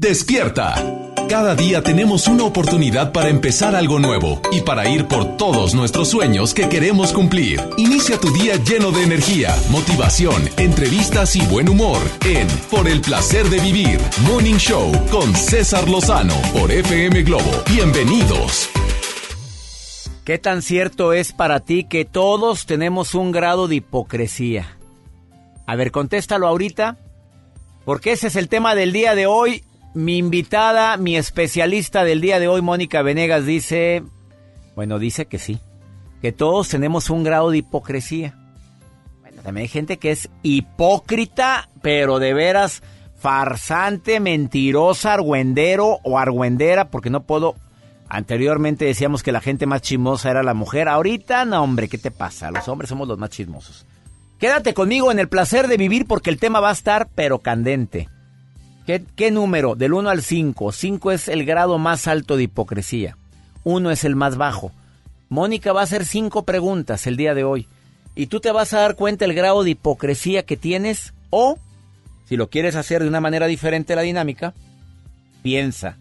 Despierta. Cada día tenemos una oportunidad para empezar algo nuevo y para ir por todos nuestros sueños que queremos cumplir. Inicia tu día lleno de energía, motivación, entrevistas y buen humor en Por el placer de vivir, Morning Show con César Lozano por FM Globo. Bienvenidos. ¿Qué tan cierto es para ti que todos tenemos un grado de hipocresía? A ver, contéstalo ahorita, porque ese es el tema del día de hoy mi invitada, mi especialista del día de hoy, Mónica Venegas, dice, bueno, dice que sí, que todos tenemos un grado de hipocresía. Bueno, también hay gente que es hipócrita, pero de veras farsante, mentirosa, argüendero o argüendera, porque no puedo... Anteriormente decíamos que la gente más chismosa era la mujer. Ahorita, no, hombre, ¿qué te pasa? Los hombres somos los más chismosos. Quédate conmigo en el placer de vivir porque el tema va a estar, pero candente. ¿Qué, número? Del 1 al 5. 5 es el grado más alto de hipocresía. 1 es el más bajo. Mónica va a hacer 5 preguntas el día de hoy. Y tú te vas a dar cuenta el grado de hipocresía que tienes o, si lo quieres hacer de una manera diferente la dinámica, piensa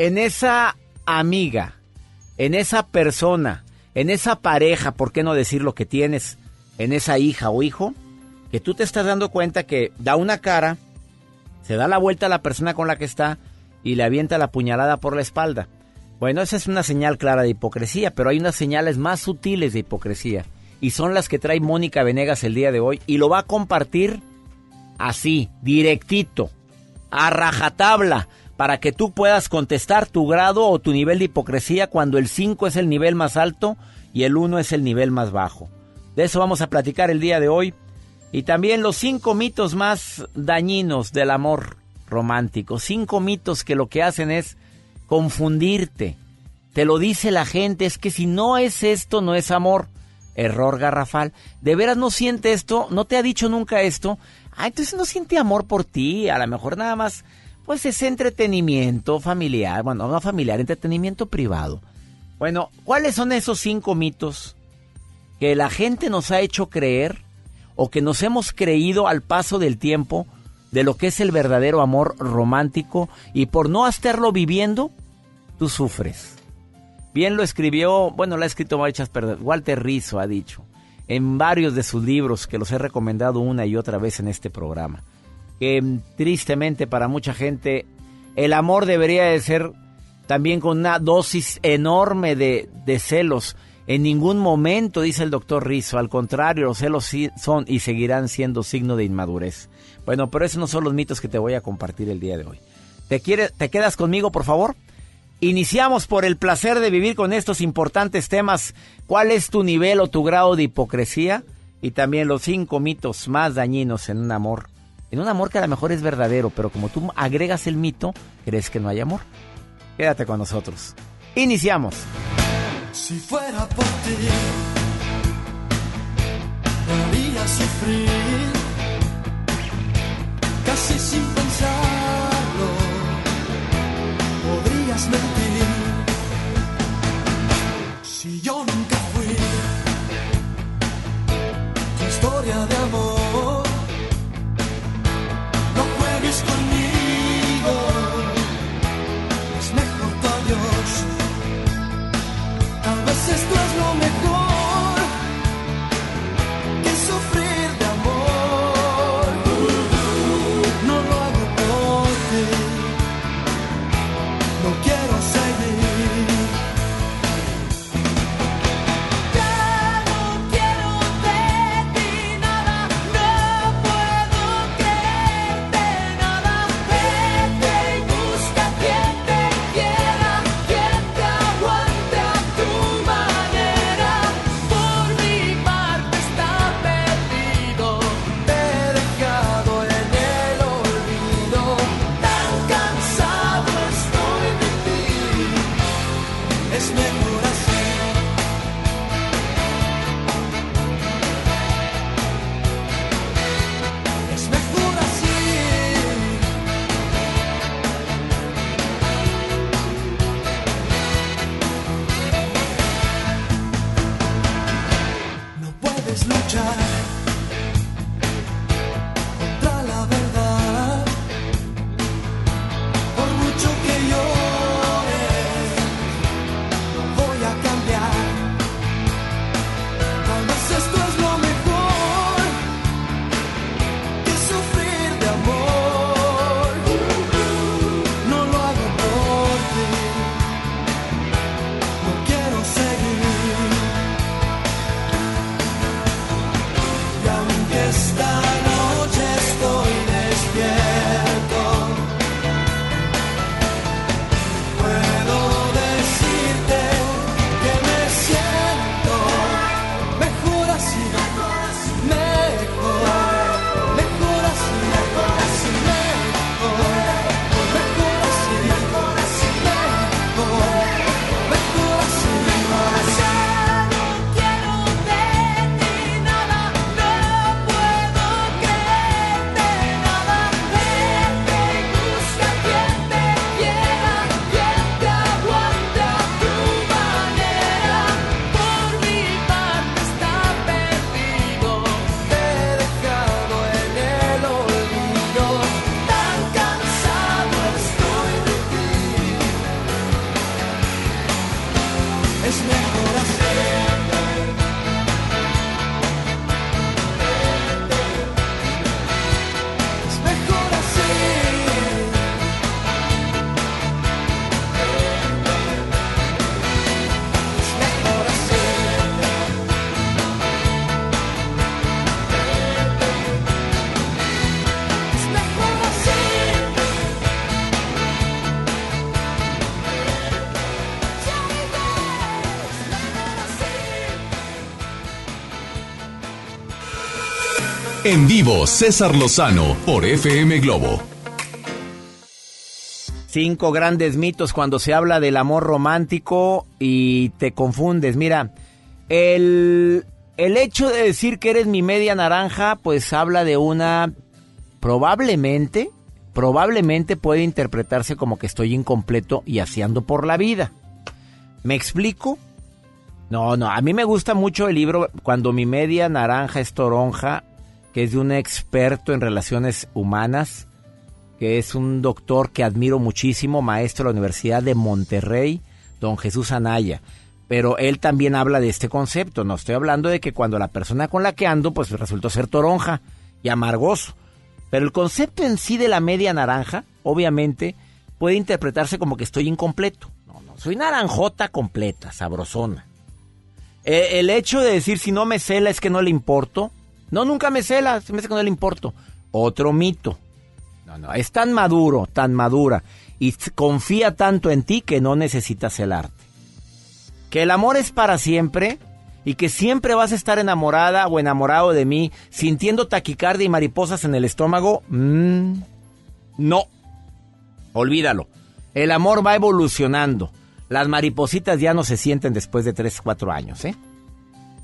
en esa amiga, en esa persona, en esa pareja, ¿por qué no decir lo que tienes? En esa hija o hijo, que tú te estás dando cuenta que da una cara, se da la vuelta a la persona con la que está y le avienta la puñalada por la espalda. Bueno, esa es una señal clara de hipocresía, pero hay unas señales más sutiles de hipocresía. Y son las que trae Mónica Venegas el día de hoy. Y lo va a compartir así, directito, a rajatabla, para que tú puedas contestar tu grado o tu nivel de hipocresía cuando el 5 es el nivel más alto y el 1 es el nivel más bajo. De eso vamos a platicar el día de hoy. Y también los cinco mitos más dañinos del amor romántico. Cinco mitos que lo que hacen es confundirte. Te lo dice la gente, es que si no es esto, no es amor. Error garrafal. ¿De veras no siente esto? ¿No te ha dicho nunca esto? Ah, entonces no siente amor por ti. A lo mejor nada más, pues es entretenimiento familiar. Bueno, no familiar, entretenimiento privado. Bueno, ¿cuáles son esos cinco mitos que la gente nos ha hecho creer o que nos hemos creído al paso del tiempo de lo que es el verdadero amor romántico y por no estarlo viviendo, tú sufres. Bien lo escribió, bueno, lo ha escrito muchas Walter Rizzo ha dicho en varios de sus libros que los he recomendado una y otra vez en este programa. Que tristemente para mucha gente el amor debería de ser también con una dosis enorme de celos en ningún momento, dice el doctor Rizzo, al contrario, los celos son y seguirán siendo signo de inmadurez. Bueno, pero esos no son los mitos que te voy a compartir el día de hoy. ¿Te, ¿Te quedas conmigo, por favor? Iniciamos por el placer de vivir con estos importantes temas. ¿Cuál es tu nivel o tu grado de hipocresía? Y también los cinco mitos más dañinos en un amor. En un amor que a lo mejor es verdadero, pero como tú agregas el mito, crees que no hay amor. Quédate con nosotros. Iniciamos. Si fuera por ti, me haría sufrir, casi sin pensarlo, podrías mentir. Si yo nunca fui tu historia de amor, En vivo, César Lozano por FM Globo. Cinco grandes mitos cuando se habla del amor romántico y te confundes. Mira, el, el hecho de decir que eres mi media naranja, pues habla de una... Probablemente, probablemente puede interpretarse como que estoy incompleto y haciendo por la vida. ¿Me explico? No, no, a mí me gusta mucho el libro Cuando mi media naranja es toronja, que es de un experto en relaciones humanas, que es un doctor que admiro muchísimo, maestro de la Universidad de Monterrey, don Jesús Anaya. Pero él también habla de este concepto. No estoy hablando de que cuando la persona con la que ando, pues resultó ser toronja y amargoso. Pero el concepto en sí de la media naranja, obviamente, puede interpretarse como que estoy incompleto. No, no, soy naranjota completa, sabrosona. Eh, el hecho de decir si no me cela es que no le importo. No, nunca me cela, se me hace que no le importo. Otro mito. No, no, es tan maduro, tan madura y confía tanto en ti que no necesita celarte. Que el amor es para siempre y que siempre vas a estar enamorada o enamorado de mí sintiendo taquicardia y mariposas en el estómago. mm, no. Olvídalo. El amor va evolucionando. Las maripositas ya no se sienten después de 3, 4 años, ¿eh?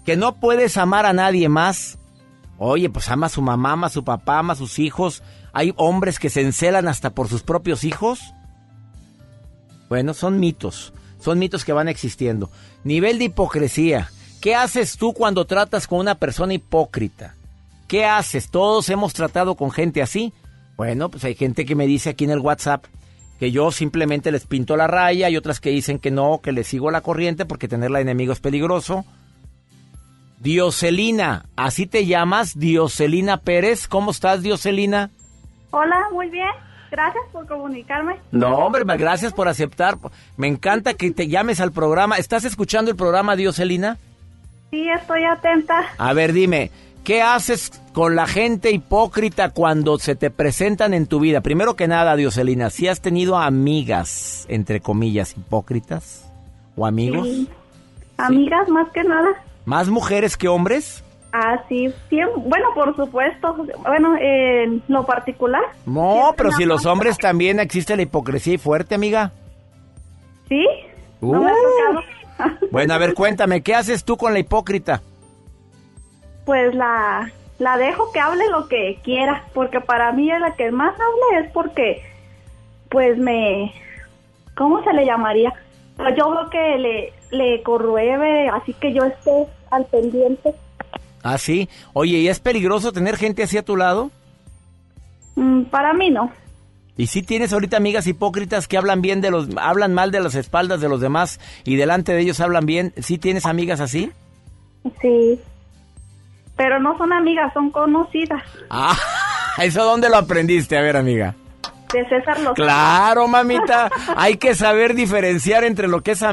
Que no puedes amar a nadie más. Oye, pues ama a su mamá, ama a su papá, ama a sus hijos. Hay hombres que se encelan hasta por sus propios hijos. Bueno, son mitos. Son mitos que van existiendo. Nivel de hipocresía. ¿Qué haces tú cuando tratas con una persona hipócrita? ¿Qué haces? Todos hemos tratado con gente así. Bueno, pues hay gente que me dice aquí en el WhatsApp que yo simplemente les pinto la raya y otras que dicen que no, que les sigo la corriente porque tenerla de enemigo es peligroso. Dioselina, así te llamas, Dioselina Pérez. ¿Cómo estás, Dioselina? Hola, muy bien. Gracias por comunicarme. No, hombre, gracias por aceptar. Me encanta que te llames al programa. ¿Estás escuchando el programa, Dioselina? Sí, estoy atenta. A ver, dime, ¿qué haces con la gente hipócrita cuando se te presentan en tu vida? Primero que nada, Dioselina, ¿si has tenido amigas, entre comillas, hipócritas? ¿O amigos? Sí. Amigas, más que nada. ¿Más mujeres que hombres? Ah, sí, sí, bueno, por supuesto. Bueno, en lo particular. No, Siempre pero si los hombres también existe la hipocresía y fuerte, amiga. Sí, no me Uh. Bueno, a ver, cuéntame, ¿qué haces tú con la hipócrita? Pues la, la dejo que hable lo que quiera, porque para mí es la que más habla es porque, pues me, ¿cómo se le llamaría? Pues yo veo que le, le corrueve, así que yo esté al pendiente. Ah, sí. Oye, ¿y es peligroso tener gente así a tu lado? Mm, para mí no. ¿Y si tienes ahorita amigas hipócritas que hablan bien de los, hablan mal de las espaldas de los demás y delante de ellos hablan bien? ¿Sí tienes amigas así? Sí. Pero no son amigas, son conocidas. Ah, ¿eso dónde lo aprendiste? A ver, amiga. De César Lozano. Claro, mamita. Hay que saber diferenciar entre lo que es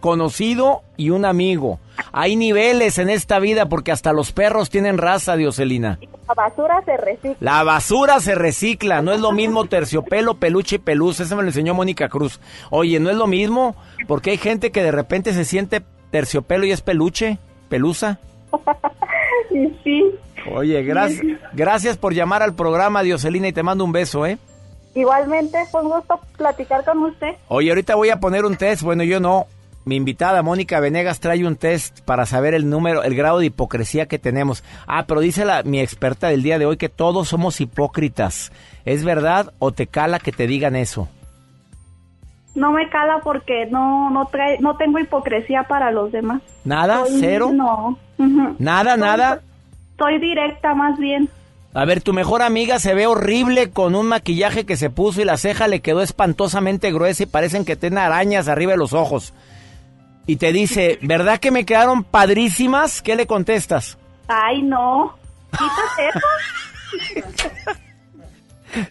conocido y un amigo. Hay niveles en esta vida porque hasta los perros tienen raza, Dioselina. La basura se recicla. La basura se recicla, no es lo mismo terciopelo, peluche y pelusa, eso me lo enseñó Mónica Cruz. Oye, no es lo mismo, porque hay gente que de repente se siente terciopelo y es peluche, pelusa. Sí. Oye, gracias, gracias por llamar al programa, Dioselina, y te mando un beso, ¿eh? Igualmente, fue un gusto platicar con usted. Oye, ahorita voy a poner un test, bueno, yo no. Mi invitada Mónica Venegas trae un test para saber el número, el grado de hipocresía que tenemos. Ah, pero dice la, mi experta del día de hoy que todos somos hipócritas. ¿Es verdad o te cala que te digan eso? No me cala porque no no trae, no tengo hipocresía para los demás. ¿Nada? Soy- ¿Cero? No. ¿Nada, nada? Soy directa más bien. A ver, tu mejor amiga se ve horrible con un maquillaje que se puso y la ceja le quedó espantosamente gruesa y parecen que tiene arañas arriba de los ojos. Y te dice, ¿verdad que me quedaron padrísimas? ¿Qué le contestas? Ay, no. Quítate eso.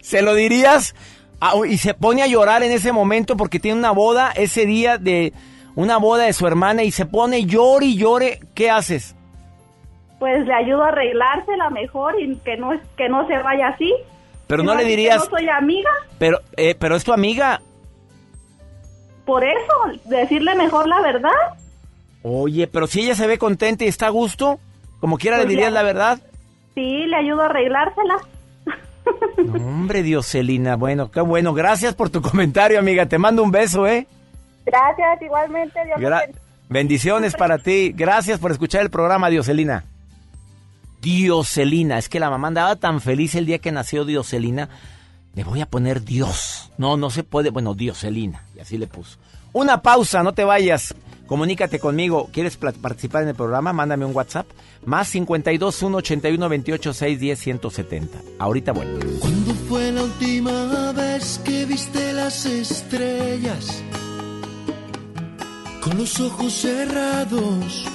¿Se lo dirías? Y se pone a llorar en ese momento porque tiene una boda ese día de una boda de su hermana y se pone llore y llore. ¿Qué haces? Pues le ayudo a arreglársela mejor y que no que no se vaya así. Pero no le dirías, No soy amiga. pero, eh, pero es tu amiga. Por eso, decirle mejor la verdad. Oye, pero si ella se ve contenta y está a gusto, como quiera le Pues dirías ya. la verdad. Sí, le ayudo a arreglárselas. No, hombre, Dioselina, bueno, qué bueno. Gracias por tu comentario, amiga. Te mando un beso, ¿eh? Gracias, igualmente. Dios Gra-. Bendiciones para ti. Gracias por escuchar el programa, Dioselina. Dioselina. Es que la mamá andaba tan feliz el día que nació Dioselina. Le voy a poner Dios. No, no se puede. Bueno, Dioselina. Y así le puso. Una pausa, no te vayas. Comunícate conmigo. ¿Quieres participar en el programa? Mándame un WhatsApp. Más 52 1 81 28 610 170. Ahorita vuelvo. ¿Cuándo fue la última vez que viste las estrellas? Con los ojos cerrados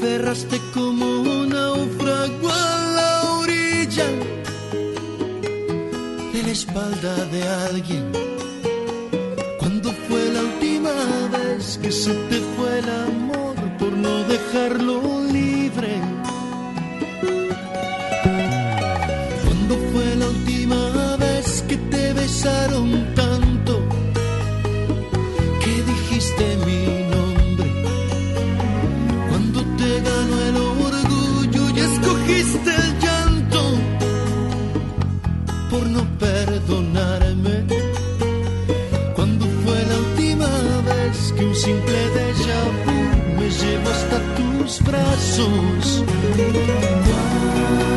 aferraste como un náufrago a la orilla de la espalda de alguien. ¿Cuándo fue la última vez que se te fue el amor por no dejarlo libre? ¿Cuándo fue la última vez que te besaron tanto simple déjà vu me llevó hasta tus? ¿Cuándo?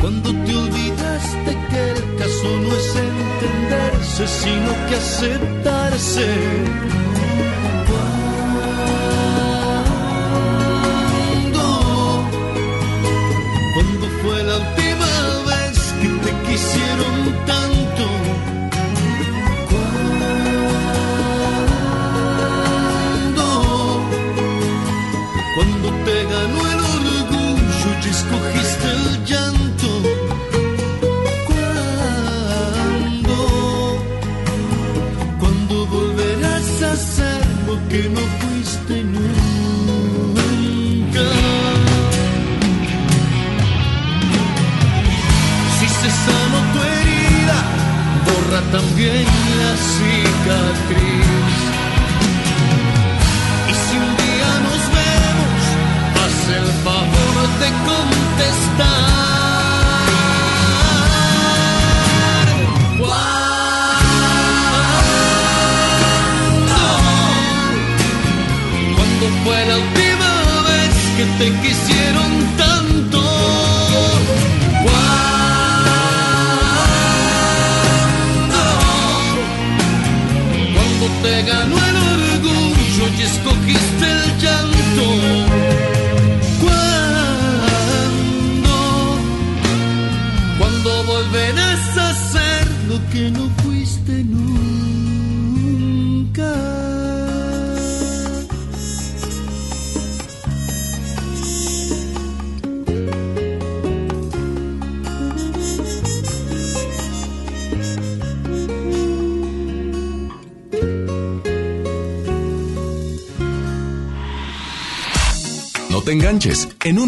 Cuando te olvidaste que el caso no es entenderse, sino que aceptarse.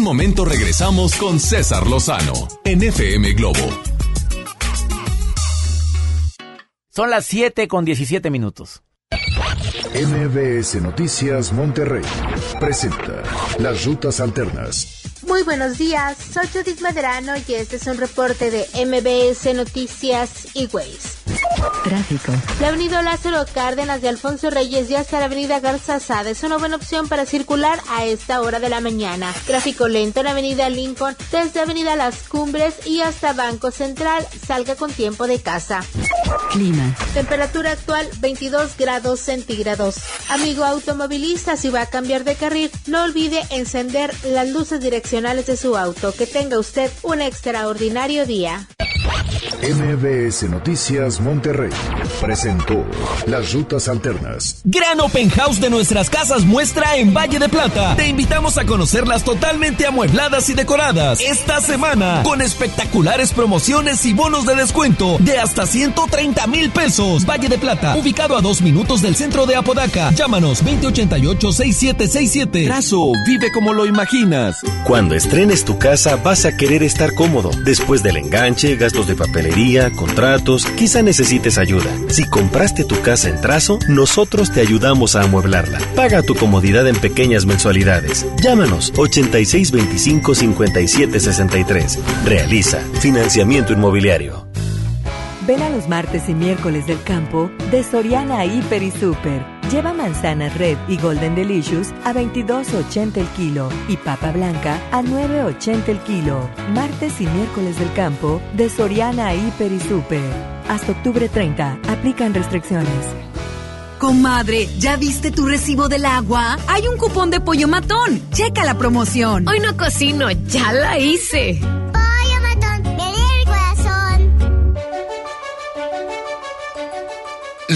Momento regresamos con César Lozano en FM Globo. Son las 7 con 17 minutos. MBS Noticias Monterrey presenta Las Rutas Alternas. Muy buenos días, soy Judith Madrano y este es un reporte de MBS Noticias y Ways. Tráfico. La avenida Lázaro Cárdenas de Alfonso Reyes y hasta la avenida Garza Sada es una buena opción para circular a esta hora de la mañana. Tráfico lento en la avenida Lincoln desde avenida Las Cumbres y hasta Banco Central. Salga con tiempo de casa. Clima. Temperatura actual 22 grados centígrados. Amigo automovilista, si va a cambiar de carril, no olvide encender las luces direccionales de su auto. Que tenga usted un extraordinario día. MBS Noticias Monterrey presentó Las Rutas Alternas. Gran Open House de nuestras casas muestra en Valle de Plata. Te invitamos a conocerlas totalmente amuebladas y decoradas esta semana con espectaculares promociones y bonos de descuento de hasta 130 mil pesos. Valle de Plata, ubicado a dos minutos del centro de Apodaca. Llámanos 2088-6767. Trazo, vive como lo imaginas. Cuando estrenes tu casa vas a querer estar cómodo. Después del enganche, de papelería, contratos, quizá necesites ayuda. Si compraste tu casa en trazo, nosotros te ayudamos a amueblarla. Paga tu comodidad en pequeñas mensualidades. Llámanos 8625-5763. Realiza financiamiento inmobiliario. Ven a los martes y miércoles del campo de Soriana Hiper y Super. Lleva manzanas Red y Golden Delicious a 22.80 el kilo y papa blanca a 9.80 el kilo. Martes y miércoles del campo de Soriana Hiper y Super. Hasta octubre 30. Aplican restricciones. Comadre, ¿ya viste tu recibo del agua? Hay un cupón de pollo matón. Checa la promoción. Hoy no cocino, ya la hice.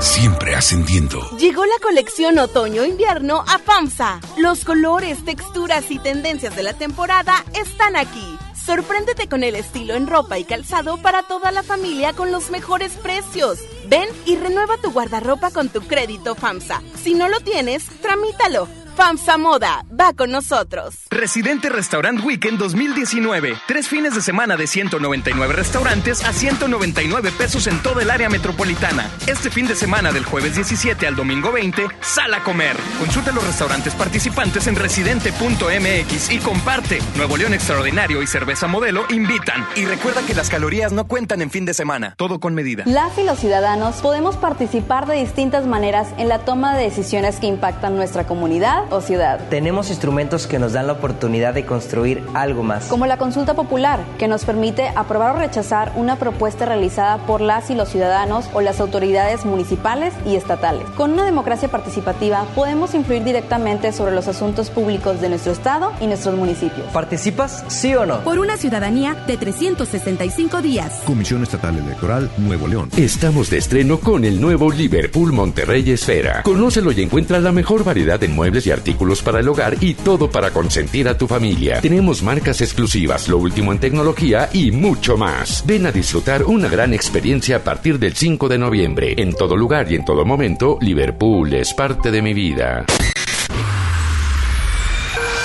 Siempre ascendiendo. Llegó la colección otoño-invierno a FAMSA. Los colores, texturas y tendencias de la temporada están aquí. Sorpréndete con el estilo en ropa y calzado para toda la familia con los mejores precios. Ven y renueva tu guardarropa con tu crédito FAMSA. Si no lo tienes, tramítalo. FAMSA Moda, va con nosotros. Residente Restaurant Weekend 2019. Tres fines de semana de 199 restaurantes a 199 pesos en toda el área metropolitana. Este fin de semana del jueves 17 al domingo 20, sal a comer. Consulta los restaurantes participantes en residente.mx y comparte. Nuevo León Extraordinario y Cerveza Modelo invitan. Y recuerda que las calorías no cuentan en fin de semana. Todo con medida. Las y los ciudadanos podemos participar de distintas maneras en la toma de decisiones que impactan nuestra comunidad o ciudad. Tenemos instrumentos que nos dan la oportunidad de construir algo más. Como la consulta popular, que nos permite aprobar o rechazar una propuesta realizada por las y los ciudadanos o las autoridades municipales y estatales. Con una democracia participativa podemos influir directamente sobre los asuntos públicos de nuestro estado y nuestros municipios. ¿Participas, sí o no? Por una ciudadanía de 365 días. Comisión Estatal Electoral Nuevo León. Estamos de estreno con el nuevo Liverpool Monterrey Esfera. Conócelo y encuentra la mejor variedad de muebles y artículos para el hogar y todo para consentir a tu familia. Tenemos marcas exclusivas, lo último en tecnología y mucho más. Ven a disfrutar una gran experiencia a partir del 5 de noviembre. En todo lugar y en todo momento, Liverpool es parte de mi vida.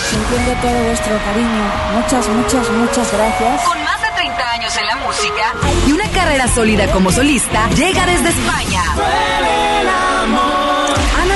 Sintiendo todo vuestro cariño. Muchas, muchas, muchas gracias. Con más de 30 años en la música y una carrera sólida como solista, llega desde España.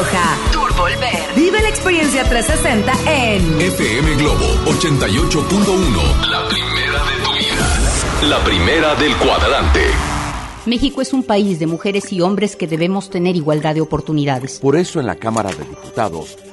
Torroja, Tour Volver. Vive la experiencia 360 en FM Globo 88.1. La primera de tu vida. La primera del cuadrante. México es un país de mujeres y hombres que debemos tener igualdad de oportunidades. Por eso en la Cámara de Diputados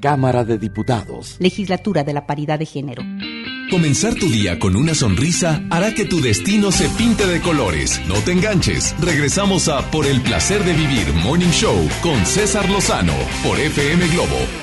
Cámara de Diputados. Legislatura de la Paridad de Género. Comenzar tu día con una sonrisa hará que tu destino se pinte de colores. No te enganches. Regresamos a Por el placer de vivir Morning Show con César Lozano por FM Globo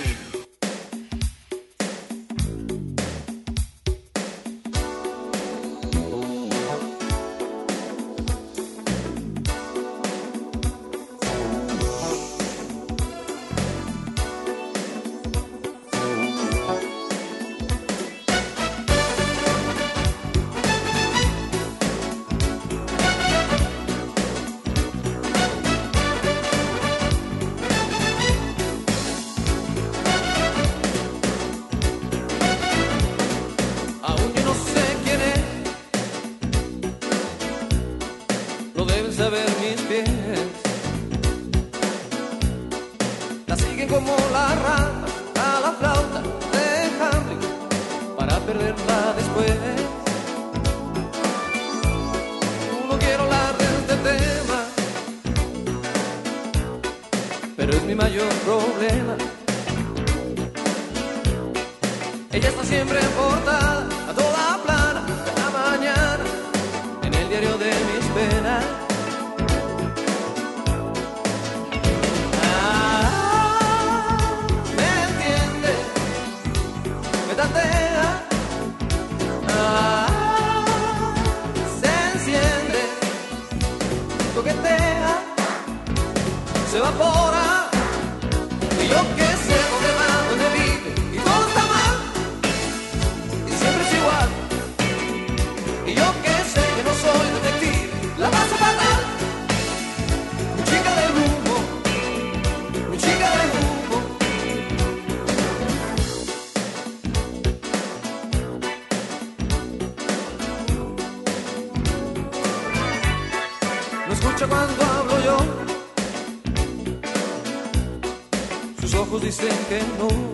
que no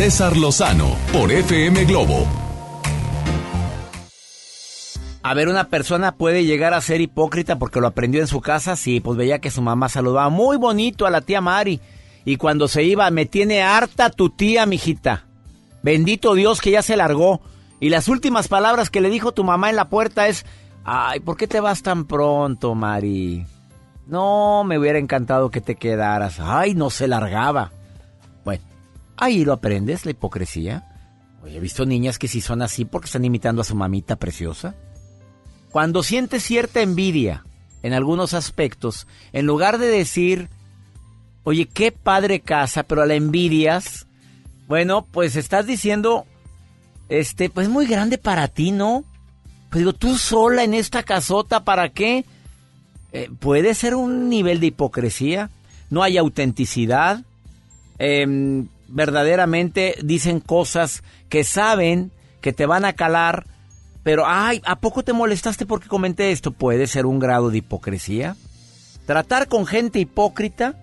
César Lozano, por FM Globo. A ver, una persona puede llegar a ser hipócrita porque lo aprendió en su casa. Sí, pues veía que su mamá saludaba muy bonito a la tía Mari. Y cuando se iba, me tiene harta tu tía, mijita. Bendito Dios que ya se largó. Y las últimas palabras que le dijo tu mamá en la puerta es, ay, ¿por qué te vas tan pronto, Mari? No, me hubiera encantado que te quedaras. Ay, no se largaba. Ahí lo aprendes, la hipocresía. Oye, he visto niñas que sí son así porque están imitando a su mamita preciosa. Cuando sientes cierta envidia en algunos aspectos, en lugar de decir, oye, qué padre casa, pero a la envidias, bueno, pues estás diciendo, este, pues muy grande para ti, ¿no? Pues digo, tú sola en esta casota, ¿para qué? Eh, puede ser un nivel de hipocresía, no hay autenticidad, em, verdaderamente dicen cosas que saben que te van a calar, pero ay, ¿a poco te molestaste porque comenté esto? Puede ser un grado de hipocresía. Tratar con gente hipócrita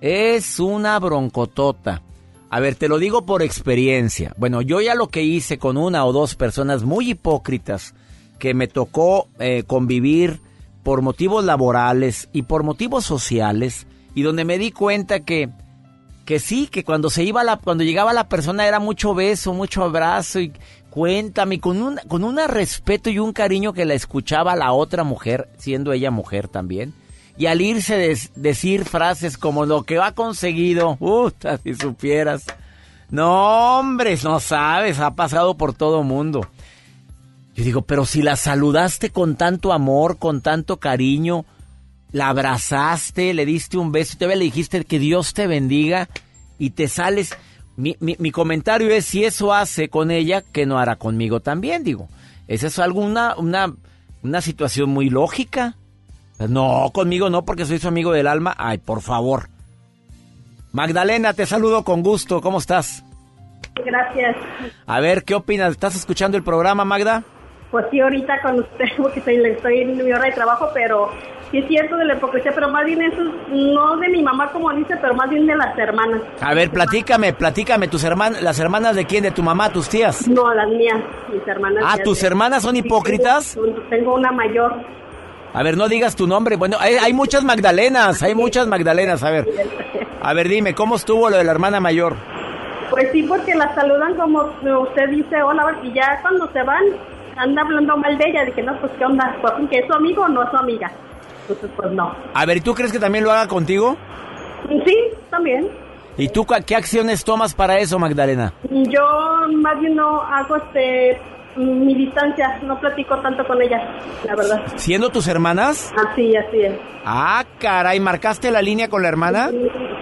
es una broncotota. A ver, te lo digo por experiencia. Bueno, yo ya lo que hice con una o dos personas muy hipócritas que me tocó eh, convivir por motivos laborales y por motivos sociales y donde me di cuenta que que sí, que cuando se iba la cuando llegaba la persona era mucho beso, mucho abrazo y cuéntame con un con un respeto y un cariño que la escuchaba la otra mujer, siendo ella mujer también. Y al irse de, decir frases como lo que ha conseguido, puta, si supieras. No, hombre, no sabes, ha pasado por todo mundo. Yo digo, pero si la saludaste con tanto amor, con tanto cariño, la abrazaste, le diste un beso, te le dijiste que Dios te bendiga y te sales. Mi, mi, comentario es si eso hace con ella, que no hará conmigo también, digo. ¿Es eso alguna una, una situación muy lógica? No, conmigo no, porque soy su amigo del alma. Ay, por favor. Magdalena, te saludo con gusto. ¿Cómo estás? Gracias. A ver, ¿qué opinas? ¿Estás escuchando el programa, Magda? Pues sí, ahorita con usted, porque estoy, en mi hora de trabajo, pero sí es cierto de la hipocresía, pero más bien eso, no de mi mamá como dice, pero más bien de las hermanas. A ver, platícame, platícame, tus hermanas, ¿las hermanas de quién? ¿De tu mamá, tus tías? No, las mías, mis hermanas. Ah, ¿tus hermanas son hipócritas? tengo, una mayor. A ver, no digas tu nombre. Bueno, hay, hay, muchas Magdalenas, hay muchas Magdalenas. A ver, a ver, dime, ¿cómo estuvo lo de la hermana mayor? Pues sí, porque la saludan como usted dice, hola, y ya cuando se van, anda hablando mal de ella, dije, no, pues qué onda, pues, ¿que es su amigo o no es su amiga? Entonces, pues no. A ver, ¿y tú crees que también lo haga contigo? Sí, también. ¿Y tú qué acciones tomas para eso, Magdalena? Yo más bien no hago este mi distancia, no platico tanto con ella, la verdad. ¿Siendo tus hermanas? Así, así es. Ah, caray, ¿marcaste la línea con la hermana?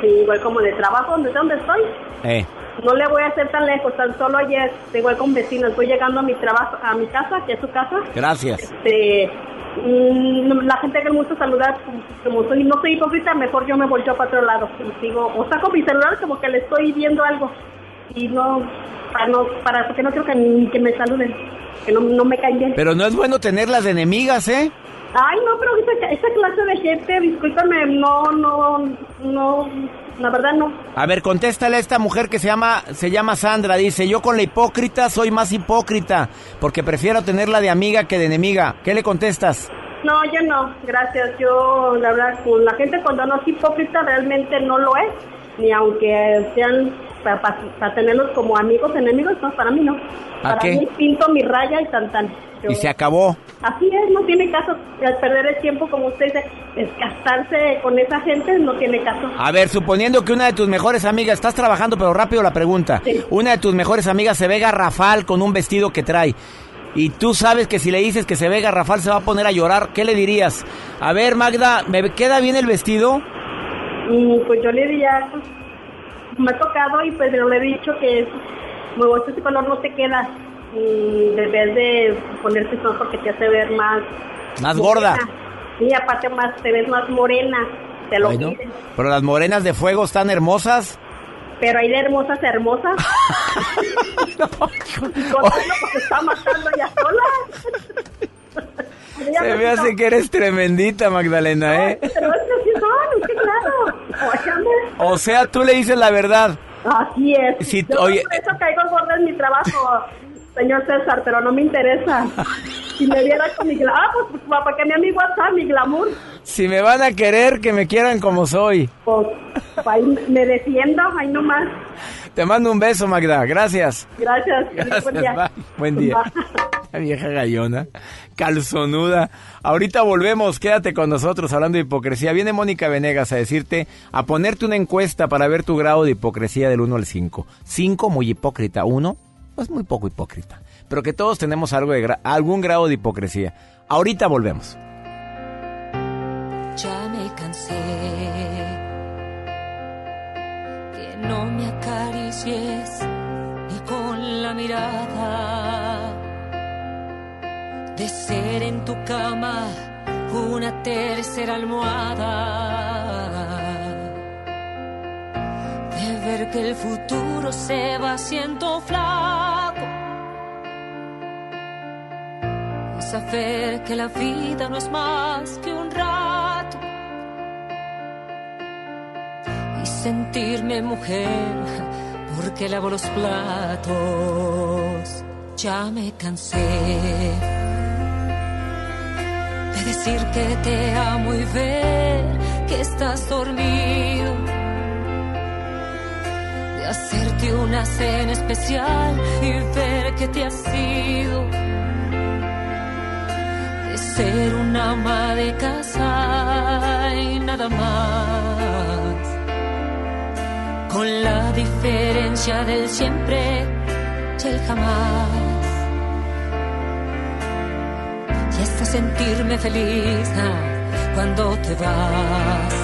Sí, igual como de trabajo, ¿de dónde estoy? Eh no le voy a hacer tan lejos, tan solo ayer, igual con vecinos, voy llegando a mi trabajo, a mi casa, que es su casa. Gracias. Este, la gente que me gusta saludar, como soy, no soy hipócrita, mejor yo me volteo para otro lado. Y digo, o saco mi celular como que le estoy viendo algo. Y no, para no, para, porque no quiero que, que me saluden, que no, no me caen. Pero no es bueno tenerlas de enemigas, ¿eh? Ay, no, pero esa, esa clase de gente, discúlpame, no, no, no, la verdad no. A ver, contéstale a esta mujer que se llama, se llama Sandra. Dice, yo con la hipócrita soy más hipócrita, porque prefiero tenerla de amiga que de enemiga. ¿Qué le contestas? No, yo no, gracias. Yo, la verdad, con la gente cuando no es hipócrita realmente no lo es, ni aunque sean para, tenerlos como amigos, enemigos, no, para mí no. para mí pinto mi raya y tan tan. Y se acabó. Así es, no tiene caso perder el tiempo, como usted dice, desgastarse con esa gente, no tiene caso. A ver, suponiendo que una de tus mejores amigas, estás trabajando, pero rápido la pregunta, una de tus mejores amigas se ve garrafal con un vestido que trae. Y tú sabes que si le dices que se ve garrafal se va a poner a llorar, ¿qué le dirías? A ver, Magda, ¿me queda bien el vestido? Mm, pues yo le diría, pues, me ha tocado y pues le he dicho que me gusta ese color no te queda y debes de ponerte eso porque te hace ver más más gorda sí aparte más te ves más morena te lo bueno, pero las morenas de fuego están hermosas pero hay de hermosas hermosas no, porque está matando ya sola se me hace que eres tremendita, Magdalena, ¿eh? Pero es que sí son, sí, claro. O sea, tú le dices la verdad. Así es. Sí, Yo oye- por eso caigo gorda en mi trabajo, señor César, pero no me interesa. Si me viera con mi glamour, ah, pues, pues para que mi amigo WhatsApp, mi glamour, Si me van a querer, que me quieran como soy. pues ahí me defiendo, ahí nomás. Te mando un beso, Magda. Gracias. Gracias. Gracias, Buen día. bye. Buen día. La vieja gallona, calzonuda. Ahorita volvemos, quédate con nosotros hablando de hipocresía. Viene Mónica Venegas a decirte, a ponerte una encuesta para ver tu grado de hipocresía del 1 al 5. 5, muy hipócrita. 1, pues muy poco hipócrita. Pero que todos tenemos algo de gra- algún grado de hipocresía. Ahorita volvemos. Ya me cansé que no me acaricies ni con la mirada de ser en tu cama una tercera almohada de ver que el futuro se va haciendo flaco saber que la vida no es más que un rato y sentirme mujer porque lavo los platos. Ya me cansé de decir que te amo y ver que estás dormido. De hacerte una cena especial y ver que te has ido. De ser una ama de casa y nada más con la diferencia del siempre y el jamás. Y hasta sentirme feliz ah, cuando te vas.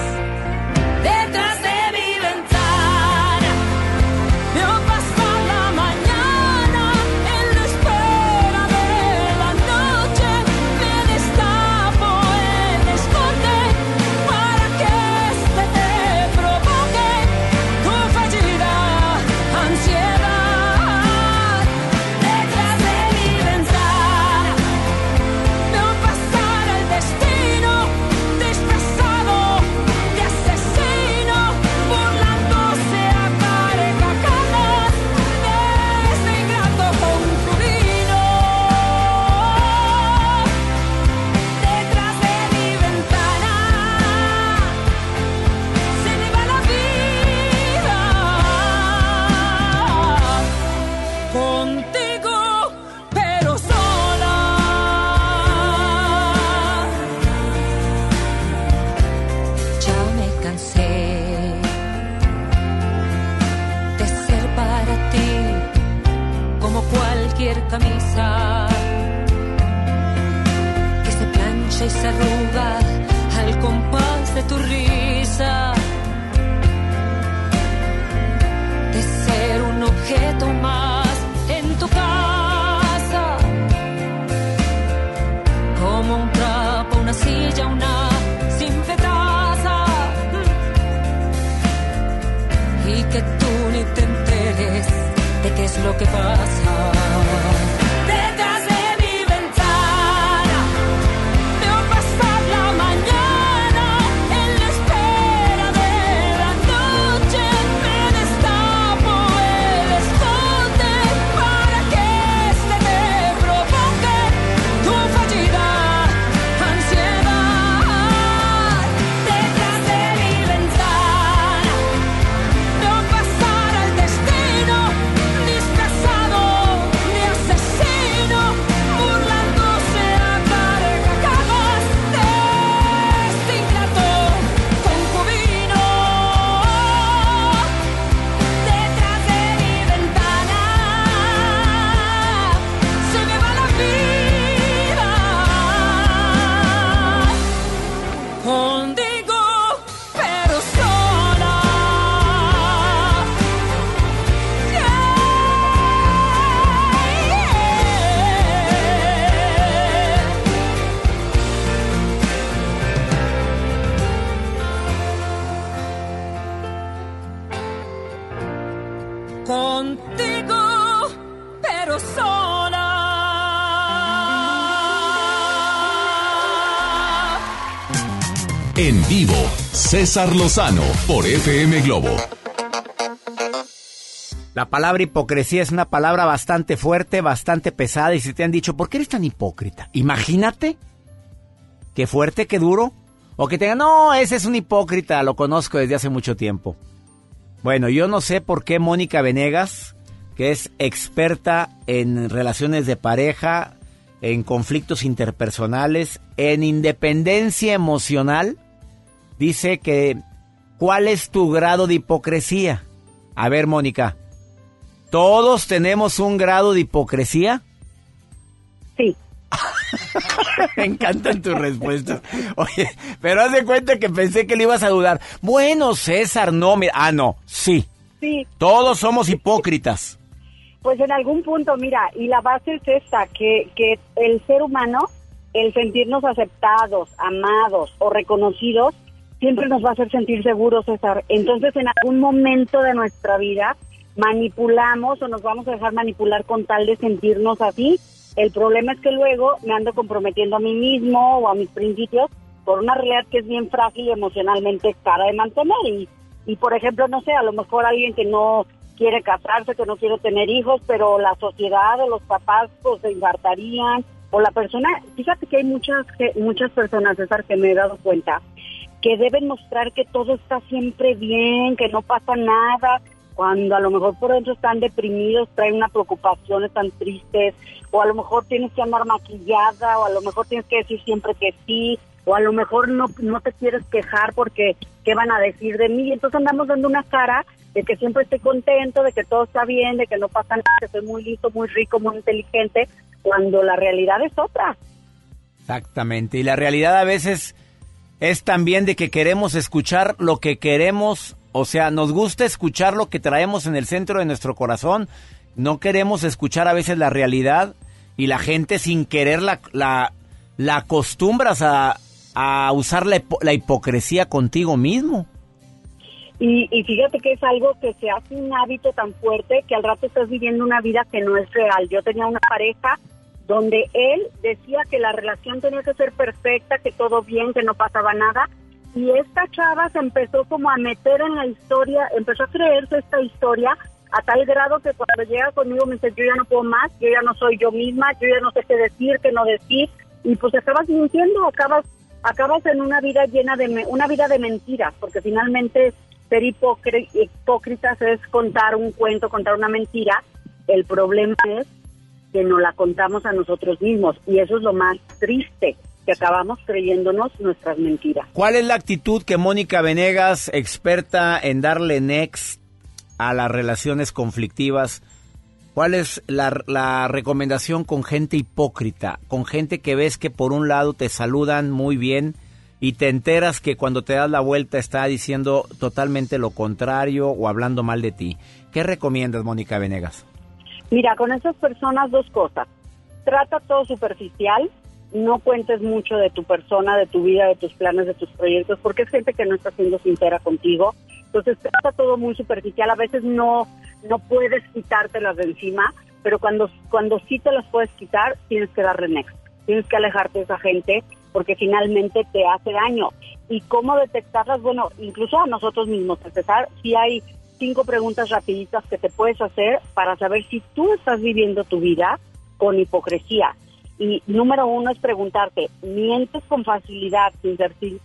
De qué es lo que pasa. César Lozano por FM Globo. La palabra hipocresía es una palabra bastante fuerte, bastante pesada. Y si te han dicho, ¿por qué eres tan hipócrita? Imagínate. Qué fuerte, qué duro. O que te no, ese es un hipócrita, lo conozco desde hace mucho tiempo. Bueno, yo no sé por qué Mónica Venegas, que es experta en relaciones de pareja, en conflictos interpersonales, en independencia emocional, dice que ¿cuál es tu grado de hipocresía? A ver, Mónica, ¿todos tenemos un grado de hipocresía? Sí. Me encantan tus respuestas. Oye, pero haz de cuenta que pensé que le ibas a dudar. Bueno, César, no, mira. Ah, no, sí. Sí. Todos somos hipócritas. Pues en algún punto, mira, y la base es esta, que, que el ser humano, el sentirnos aceptados, amados o reconocidos, siempre nos va a hacer sentir seguros, César. Entonces, en algún momento de nuestra vida, manipulamos o nos vamos a dejar manipular con tal de sentirnos así. El problema es que luego me ando comprometiendo a mí mismo o a mis principios por una realidad que es bien frágil y emocionalmente cara de mantener. Y, y por ejemplo, no sé, a lo mejor alguien que no quiere casarse, que no quiere tener hijos, pero la sociedad o los papás pues se infartarían, o la persona, fíjate que hay muchas que, muchas personas, César, que me he dado cuenta, que deben mostrar que todo está siempre bien, que no pasa nada, cuando a lo mejor por dentro están deprimidos, traen una preocupación, están tristes, o a lo mejor tienes que andar maquillada, o a lo mejor tienes que decir siempre que sí, o a lo mejor no, no te quieres quejar porque qué van a decir de mí. Entonces andamos dando una cara de que siempre estoy contento, de que todo está bien, de que no pasa nada, que soy muy listo, muy rico, muy inteligente, cuando la realidad es otra. Exactamente. Y la realidad a veces es también de que queremos escuchar lo que queremos, o sea, nos gusta escuchar lo que traemos en el centro de nuestro corazón, no queremos escuchar a veces la realidad y la gente sin querer la, la, acostumbras a, a usar la, la hipocresía contigo mismo. Y, y, fíjate que es algo que se hace un hábito tan fuerte que al rato estás viviendo una vida que no es real. Yo tenía una pareja donde él decía que la relación tenía que ser perfecta, que todo bien, que no pasaba nada. Y esta chava se empezó como a meter en la historia, empezó a creerse esta historia a tal grado que cuando llega conmigo me dice, yo ya no puedo más, yo ya no soy yo misma, yo ya no sé qué decir, qué no decir. Y pues acabas mintiendo, acabas acabas en una vida llena de una vida de mentiras, porque finalmente ser hipócritas es contar un cuento, contar una mentira. El problema es que no la contamos a nosotros mismos y eso es lo más triste, que acabamos creyéndonos nuestras mentiras. ¿Cuál es la actitud que Mónica Venegas, experta en darle next a las relaciones conflictivas, cuál es la, la recomendación con gente hipócrita, con gente que ves que por un lado te saludan muy bien, y te enteras que cuando te das la vuelta está diciendo totalmente lo contrario o hablando mal de ti. ¿Qué recomiendas, Mónica Venegas? Mira, con esas personas dos cosas. Trata todo superficial, no cuentes mucho de tu persona, de tu vida, de tus planes, de tus proyectos, porque es gente que no está siendo sincera contigo. Entonces trata todo muy superficial, a veces no no puedes quitártelas de encima, pero cuando cuando sí te las puedes quitar, tienes que darle next. Tienes que alejarte de esa gente porque finalmente te hace daño. ¿Y cómo detectarlas? Bueno, incluso a nosotros mismos, empezar, si hay cinco preguntas rapiditas que te puedes hacer para saber si tú estás viviendo tu vida con hipocresía. Y número uno es preguntarte, ¿mientes con facilidad sin,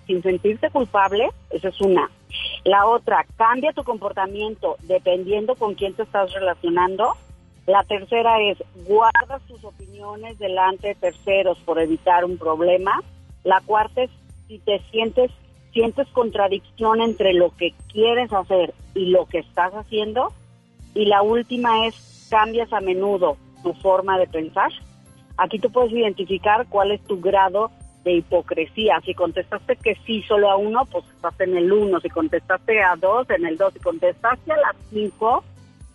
sin sentirte culpable? Esa es una. La otra, cambia tu comportamiento dependiendo con quién te estás relacionando. La tercera es, guarda tus opiniones delante de terceros por evitar un problema. La cuarta es si te sientes sientes contradicción entre lo que quieres hacer y lo que estás haciendo. Y la última es cambias a menudo tu forma de pensar. Aquí tú puedes identificar cuál es tu grado de hipocresía. Si contestaste que sí solo a uno, pues estás en el uno. Si contestaste a dos, en el dos. Si contestaste a las cinco,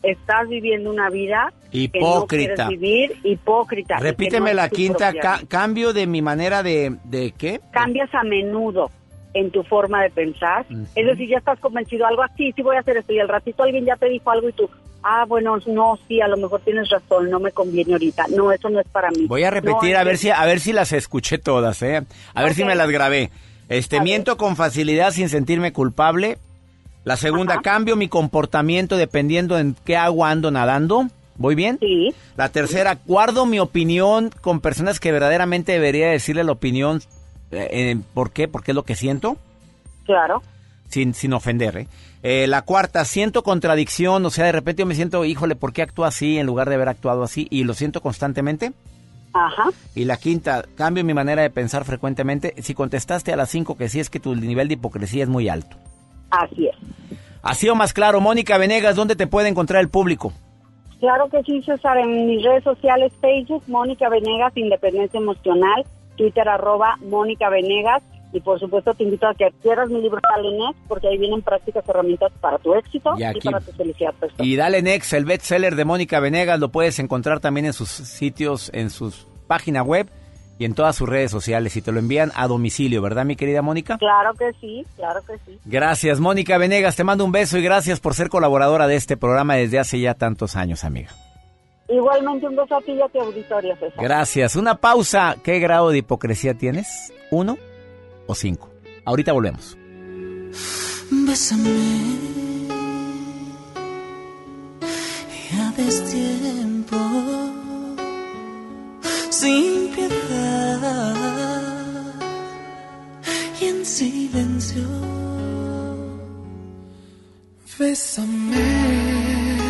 estás viviendo una vida hipócrita. Que no vivir hipócrita. Repíteme no la quinta, ca cambio de mi manera de, de qué? Cambias a menudo en tu forma de pensar. Uh -huh. Es decir, ya estás convencido algo así, sí voy a hacer esto y al ratito alguien ya te dijo algo y tú, ah, bueno, no, sí, a lo mejor tienes razón, no me conviene ahorita. No, eso no es para mí. Voy a repetir no, a ver si a ver si las escuché todas, eh. A ver si me las grabé. Este, a miento ver. con facilidad sin sentirme culpable. La segunda, cambio mi comportamiento dependiendo en qué agua ando nadando. ¿Voy bien? Sí. La tercera, guardo mi opinión con personas que verdaderamente debería decirle la opinión. Eh, eh, ¿Por qué? Porque es lo que siento. Claro. Sin, sin ofender, ¿eh? Eh, La cuarta, siento contradicción. O sea, de repente yo me siento, híjole, ¿por qué actúa así en lugar de haber actuado así? Y lo siento constantemente. Ajá. Y la quinta, cambio mi manera de pensar frecuentemente. Si contestaste a las cinco que sí, es que tu nivel de hipocresía es muy alto. Así es. Así o más claro, Mónica Venegas, ¿dónde te puede encontrar el público? Claro que sí, César. En mis redes sociales, Facebook, Mónica Venegas, Independencia Emocional, Twitter, arroba Mónica Venegas. Y por supuesto te invito a que adquieras mi libro Talenet, porque ahí vienen prácticas herramientas para tu éxito Y para tu felicidad personal. Y Dale Next, el bestseller de Mónica Venegas, lo puedes encontrar también en sus sitios, en su página web y en todas sus redes sociales. Y te lo envían a domicilio, ¿verdad, mi querida Mónica? Claro que sí, claro que sí. Gracias, Mónica Venegas. Te mando un beso y gracias por ser colaboradora de este programa desde hace ya tantos años, amiga. Igualmente un beso a ti y a tu auditorio, César. Gracias. Una pausa. ¿Qué grado de hipocresía tienes? ¿Uno o cinco? Ahorita volvemos. Bésame Ya destiempo Sin piedad Y en silencio Bésame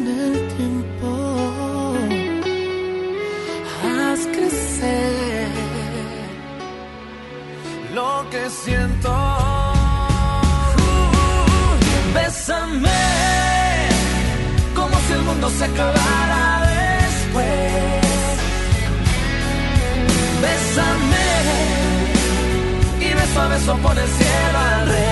Frena el tiempo Haz crecer lo que siento. Bésame como si el mundo se acabara después. Bésame y beso a beso por el cielo al revés.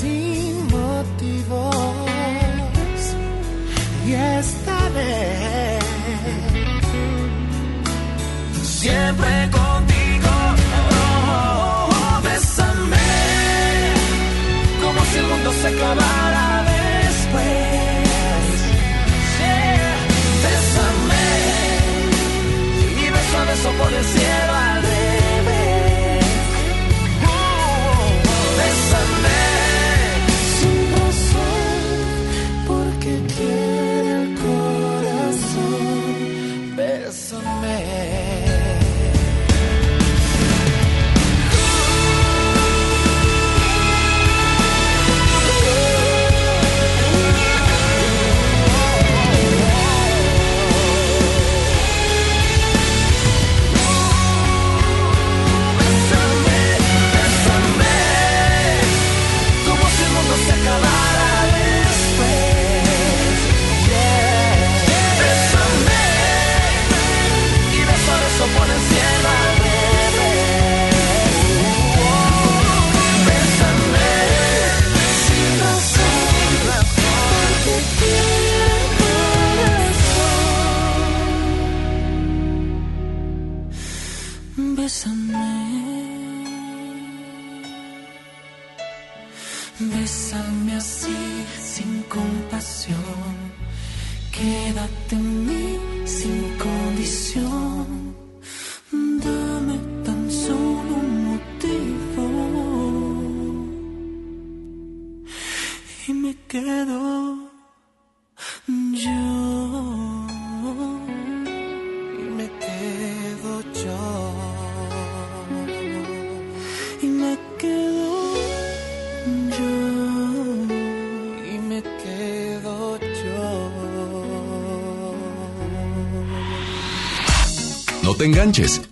Sin motivos y estaré siempre contigo. Oh, bésame como si el mundo se acabara después. Yeah. Bésame y beso a beso por el cielo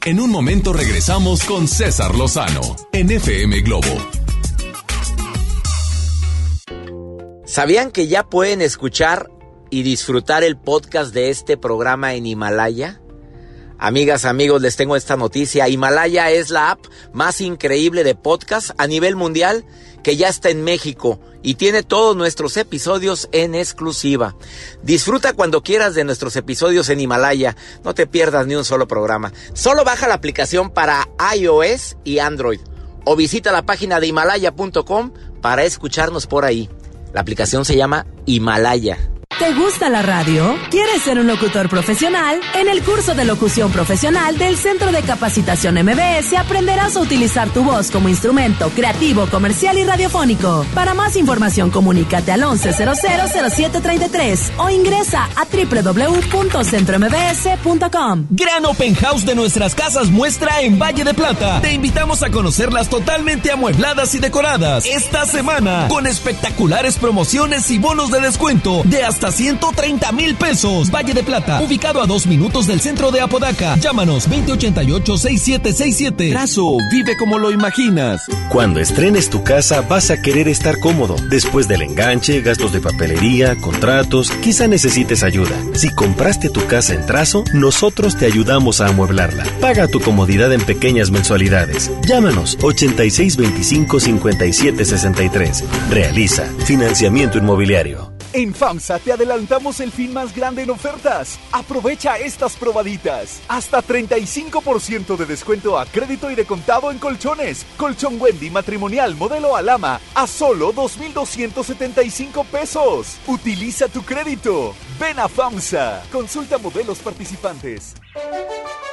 En un momento regresamos con César Lozano en FM Globo. ¿Sabían que ya pueden escuchar y disfrutar el podcast de este programa en Himalaya? Amigas, amigos, les tengo esta noticia. Himalaya es la app más increíble de podcast a nivel mundial que ya está en México y tiene todos nuestros episodios en exclusiva. Disfruta cuando quieras de nuestros episodios en Himalaya. No te pierdas ni un solo programa. Solo baja la aplicación para iOS y Android o visita la página de himalaya.com para escucharnos por ahí. La aplicación se llama Himalaya. ¿Te gusta la radio? ¿Quieres ser un locutor profesional? En el curso de locución profesional del Centro de Capacitación MBS aprenderás a utilizar tu voz como instrumento creativo, comercial y radiofónico. Para más información, comunícate al 11000733 o ingresa a www.centrombs.com. Gran Open House de nuestras casas muestra en Valle de Plata. Te invitamos a conocerlas totalmente amuebladas y decoradas esta semana con espectaculares promociones y bonos de descuento de hasta 130 mil pesos. Valle de Plata, ubicado a dos minutos del centro de Apodaca. Llámanos 2088-6767. Trazo, vive como lo imaginas. Cuando estrenes tu casa vas a querer estar cómodo. Después del enganche, gastos de papelería, contratos, quizá necesites ayuda. Si compraste tu casa en Trazo, nosotros te ayudamos a amueblarla. Paga tu comodidad en pequeñas mensualidades. Llámanos 8625-5763. Realiza financiamiento inmobiliario. En FAMSA te adelantamos el fin más grande en ofertas. Aprovecha estas probaditas. Hasta 35% de descuento a crédito y de contado en colchones. Colchón Wendy matrimonial modelo Alama a solo 2.275 pesos. Utiliza tu crédito. Ven a FAMSA. Consulta modelos participantes.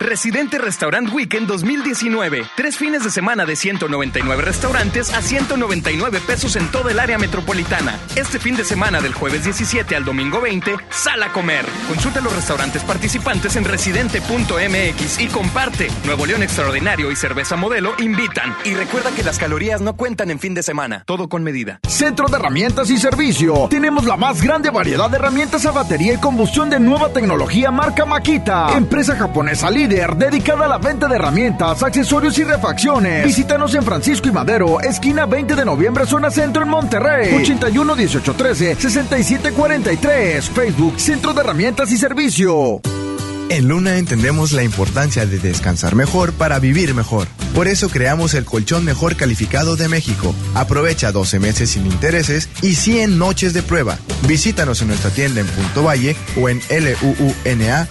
Residente Restaurant Weekend 2019. Tres fines de semana de 199 restaurantes a 199 pesos en toda el área metropolitana. Este fin de semana del jueves 17 al domingo 20, sal a comer. Consulta los restaurantes participantes en residente.mx y comparte. Nuevo León Extraordinario y Cerveza Modelo invitan. Y recuerda que las calorías no cuentan en fin de semana. Todo con medida. Centro de Herramientas y Servicio. Tenemos la más grande variedad de herramientas a batería y combustión de nueva tecnología marca Makita. Empresa japonesa líder dedicada a la venta de herramientas, accesorios y refacciones. Visítanos en Francisco y Madero, esquina 20 de noviembre, zona centro en Monterrey. 81 18 13 67 43. Facebook Centro de Herramientas y Servicio. En Luna entendemos la importancia de descansar mejor para vivir mejor. Por eso creamos el colchón mejor calificado de México. Aprovecha 12 meses sin intereses y 100 noches de prueba. Visítanos en nuestra tienda en Punto Valle o en luuna.mx.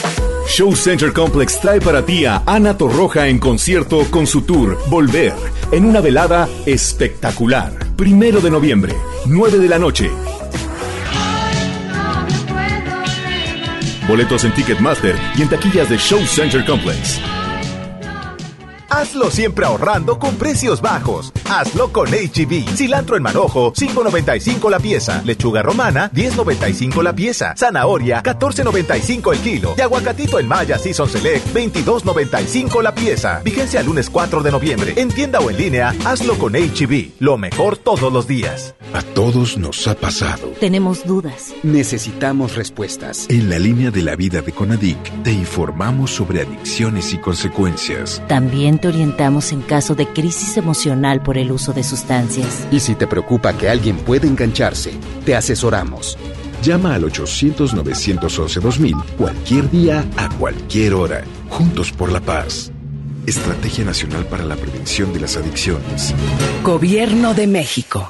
Show Center Complex trae para ti a Ana Torroja en concierto con su tour Volver, en una velada espectacular. Primero de noviembre, 9 de la noche. Boletos en Ticketmaster y en taquillas de Show Center Complex. Hazlo siempre ahorrando con precios bajos. Hazlo con HB. Cilantro en manojo, 5.95 la pieza. Lechuga romana, 10.95 la pieza. Zanahoria, 14.95 el kilo. Y aguacatito en Maya Season Select, 22.95 la pieza. Vigencia lunes 4 de noviembre. En tienda o en línea, hazlo con HB. Lo mejor todos los días. A todos nos ha pasado. Tenemos dudas. Necesitamos respuestas. En la línea de la vida de Conadic, te informamos sobre adicciones y consecuencias. También te orientamos en caso de crisis emocional por el uso de sustancias. Y si te preocupa que alguien pueda engancharse, te asesoramos. Llama al 800-911-2000 cualquier día, a cualquier hora. Juntos por la paz. Estrategia Nacional para la Prevención de las Adicciones. Gobierno de México.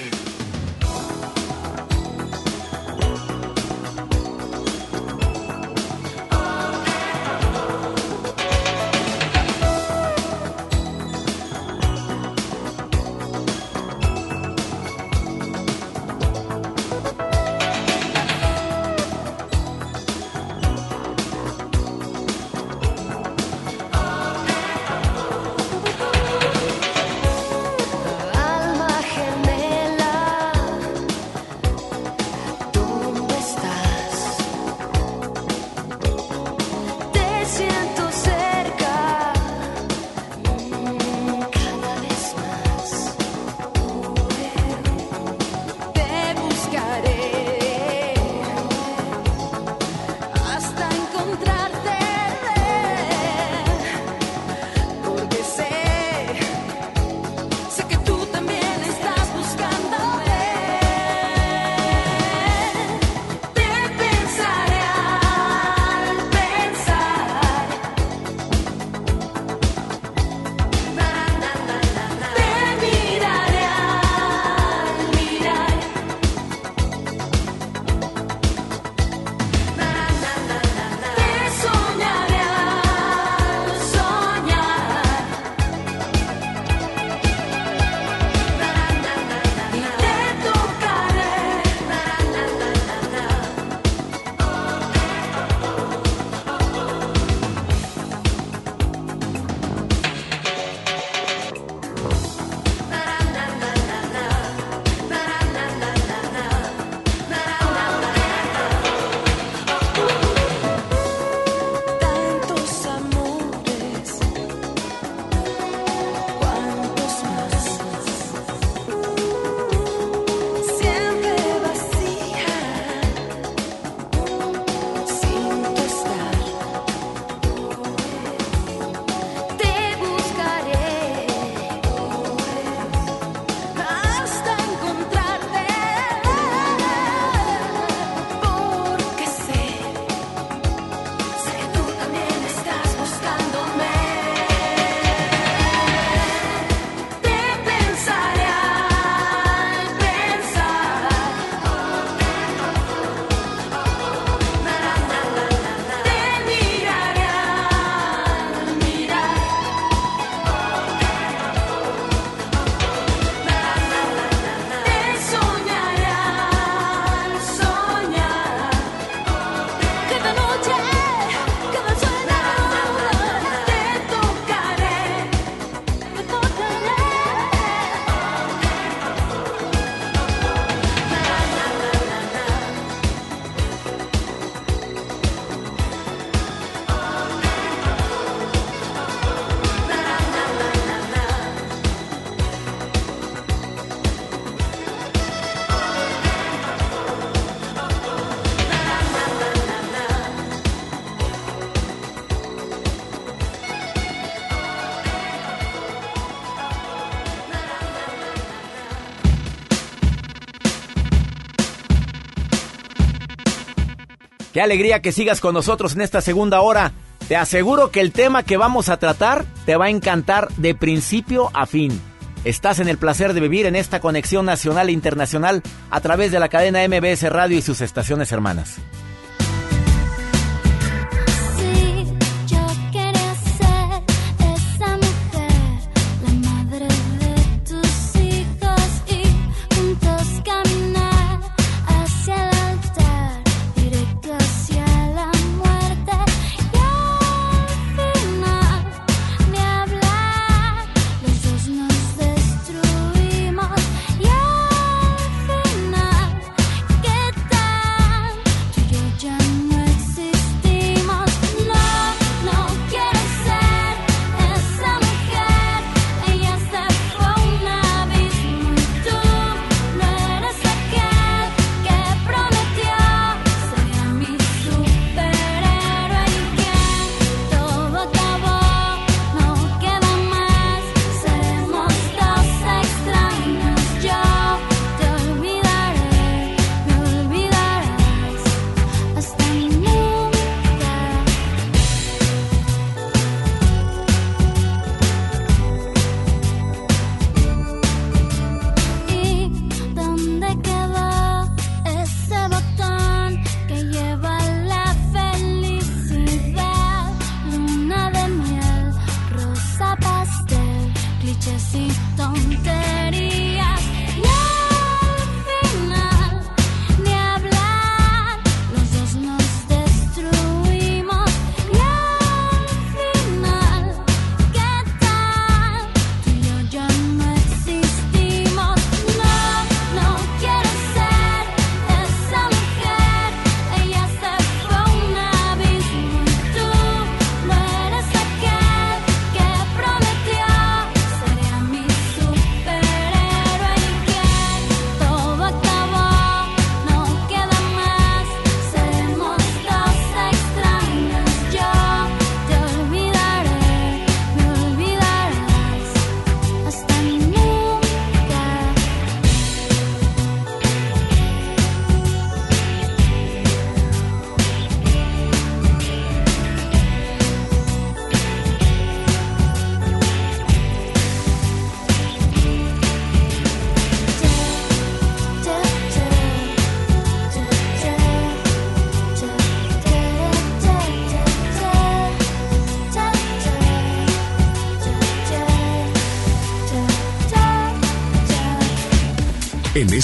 Qué alegría que sigas con nosotros en esta segunda hora. Te aseguro que el tema que vamos a tratar te va a encantar de principio a fin. Estás en el placer de vivir en esta conexión nacional e internacional a través de la cadena MBS Radio y sus estaciones hermanas.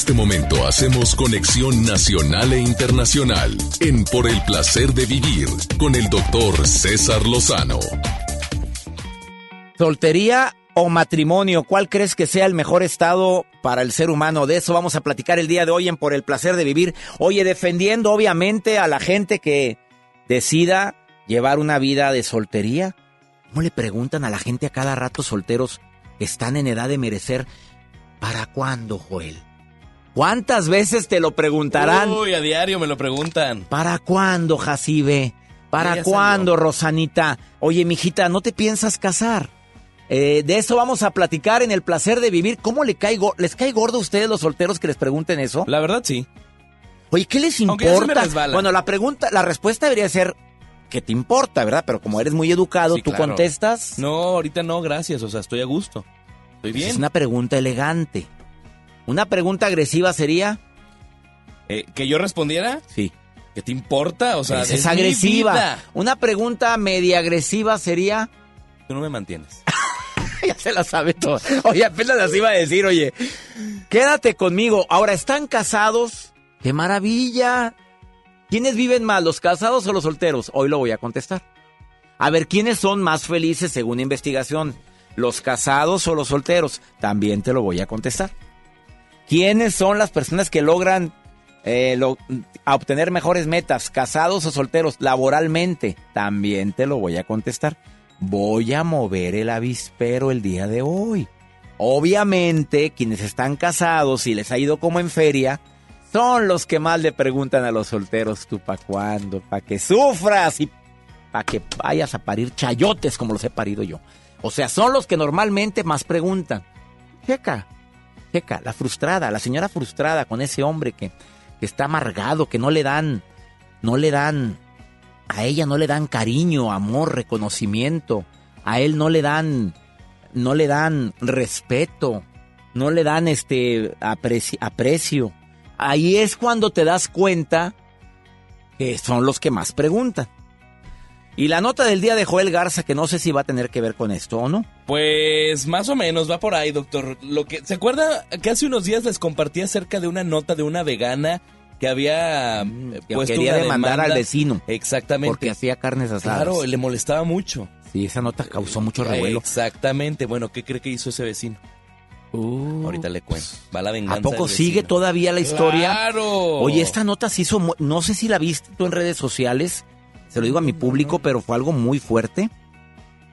Este momento hacemos conexión nacional e internacional en Por el placer de vivir con el doctor César Lozano. ¿Soltería o matrimonio? ¿Cuál crees que sea el mejor estado para el ser humano? De eso vamos a platicar el día de hoy en Por el placer de vivir. Oye, defendiendo obviamente a la gente que decida llevar una vida de soltería. ¿Cómo le preguntan a la gente a cada rato solteros que están en edad de merecer? ¿Para cuándo, Joel? ¿Cuántas veces te lo preguntarán? Uy, a diario me lo preguntan. ¿Para cuándo, Jacibe? ¿Para cuándo, Rosanita? Oye, mijita, ¿no te piensas casar? Eh, de eso vamos a platicar en el placer de vivir. ¿Cómo le caigo? ¿Les cae gordo a ustedes los solteros que les pregunten eso? La verdad, sí. Oye, ¿qué les importa? bueno, la pregunta, la respuesta debería ser ¿qué te importa, verdad? Pero como eres muy educado, tú contestas. No, ahorita no, gracias. O sea, estoy a gusto. Estoy bien. Es una pregunta elegante. Una pregunta agresiva sería. Eh, ¿Que yo respondiera? Sí. ¿Qué te importa? O sea, es, agresiva. Una pregunta media agresiva sería. Tú no me mantienes. ya se la sabe todo. Oye, apenas las iba a decir, oye. Quédate conmigo. Ahora, ¿están casados? ¡Qué maravilla! ¿Quiénes viven más, los casados o los solteros? Hoy lo voy a contestar. A ver, ¿quiénes son más felices según investigación? ¿Los casados o los solteros? También te lo voy a contestar. ¿Quiénes son las personas que logran eh, obtener mejores metas, casados o solteros, laboralmente? También te lo voy a contestar. Voy a mover el avispero el día de hoy. Obviamente, quienes están casados y les ha ido como en feria, son los que más le preguntan a los solteros, ¿tú para cuándo? ¿Para que sufras y para que vayas a parir chayotes como los he parido yo? O sea, son los que normalmente más preguntan. Checa, checa, la frustrada, la señora frustrada con ese hombre que, está amargado, que no le dan, no le dan, a ella no le dan cariño, amor, reconocimiento, a él no le dan, no le dan respeto, no le dan este apreci- aprecio. Ahí es cuando te das cuenta que son los que más preguntan. Y la nota del día de Joel Garza, que no sé si va a tener que ver con esto o no. Pues más o menos va por ahí, doctor. Lo que ¿se acuerda que hace unos días les compartí acerca de una nota de una vegana que había eh, Que puesto quería una demandar demanda? al vecino. Exactamente. Porque hacía carnes asadas. Claro, le molestaba mucho. Sí, esa nota causó mucho revuelo. Exactamente. Bueno, ¿qué cree que hizo ese vecino? Ahorita le cuento. Va la venganza. Uh. ¿A poco sigue todavía la historia? ¡Claro! Oye, esta nota se hizo, no sé si la viste tú en redes sociales, se lo digo a mi público, pero fue algo muy fuerte.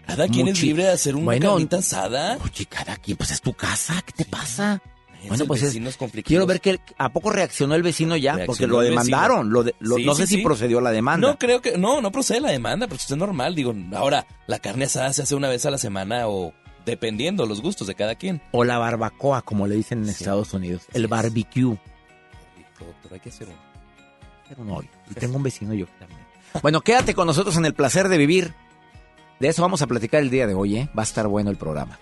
Cada quien es libre de hacer una Bueno, carnita asada. Oye, cada quien, pues es tu casa, ¿qué te pasa? Bueno, pues es- quiero ver que a poco reaccionó el vecino ya, porque lo demandaron. Lo de- lo- Sí, no sí, sé si procedió la demanda. No creo que no, no procede la demanda, pero esto es normal. Digo, ahora la carne asada se hace una vez a la semana o dependiendo los gustos de cada quien. O la barbacoa, como le dicen en Estados Unidos. El barbecue. Doctor, hay que hacer uno. Pero no, y tengo un vecino yo también. Bueno, quédate con nosotros en el placer de vivir. De eso vamos a platicar el día de hoy, ¿eh? Va a estar bueno el programa.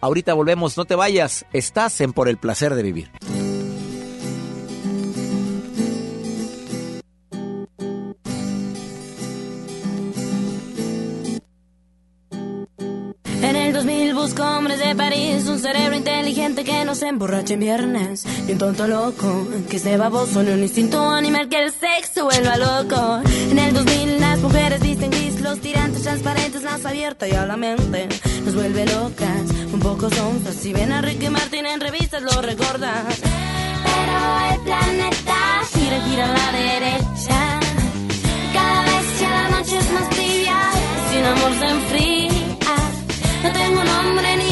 Ahorita volvemos, no te vayas. Estás en Por el placer de vivir. Hombres de París, un cerebro inteligente que no se emborrache en viernes, y un tonto loco que esté baboso, ni un instinto animal que el sexo vuelva loco. En el 2000 las mujeres visten gris, los tirantes transparentes, más abierta y a la mente nos vuelve locas, un poco sonzas. Si ven a Ricky Martin en revistas lo recordas. Pero el planeta gira, gira a la derecha. Cada vez que la noche es más tibia, sin amor se enfría. No tengo nombre ni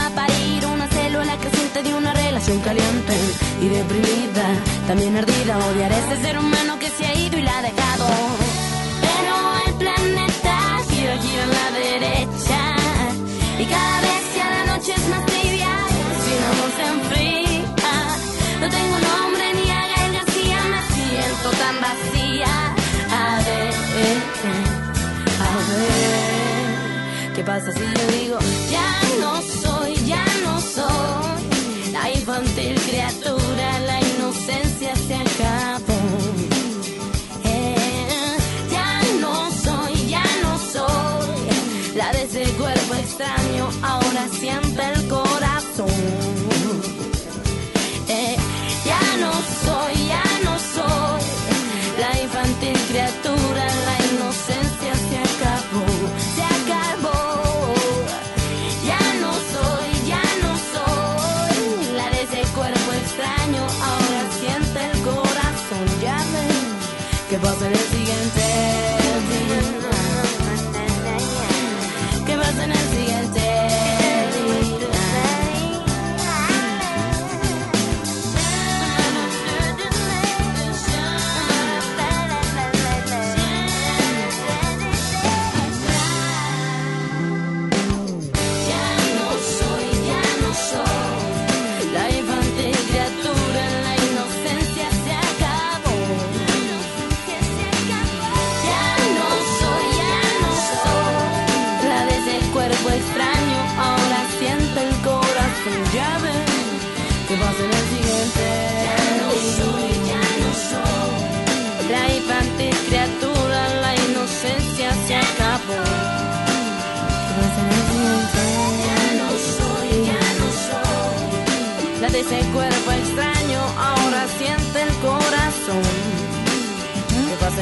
célula creciente de una relación caliente y deprimida, también ardida, odiar a ese ser humano que se ha ido y la ha dejado. Pero el planeta gira, gira a la derecha y cada vez que a la noche es más tibia, sin amor se enfría. No tengo nombre ni a Gael García, me siento tan vacía. A ver, a ver, ¿qué pasa si yo digo ya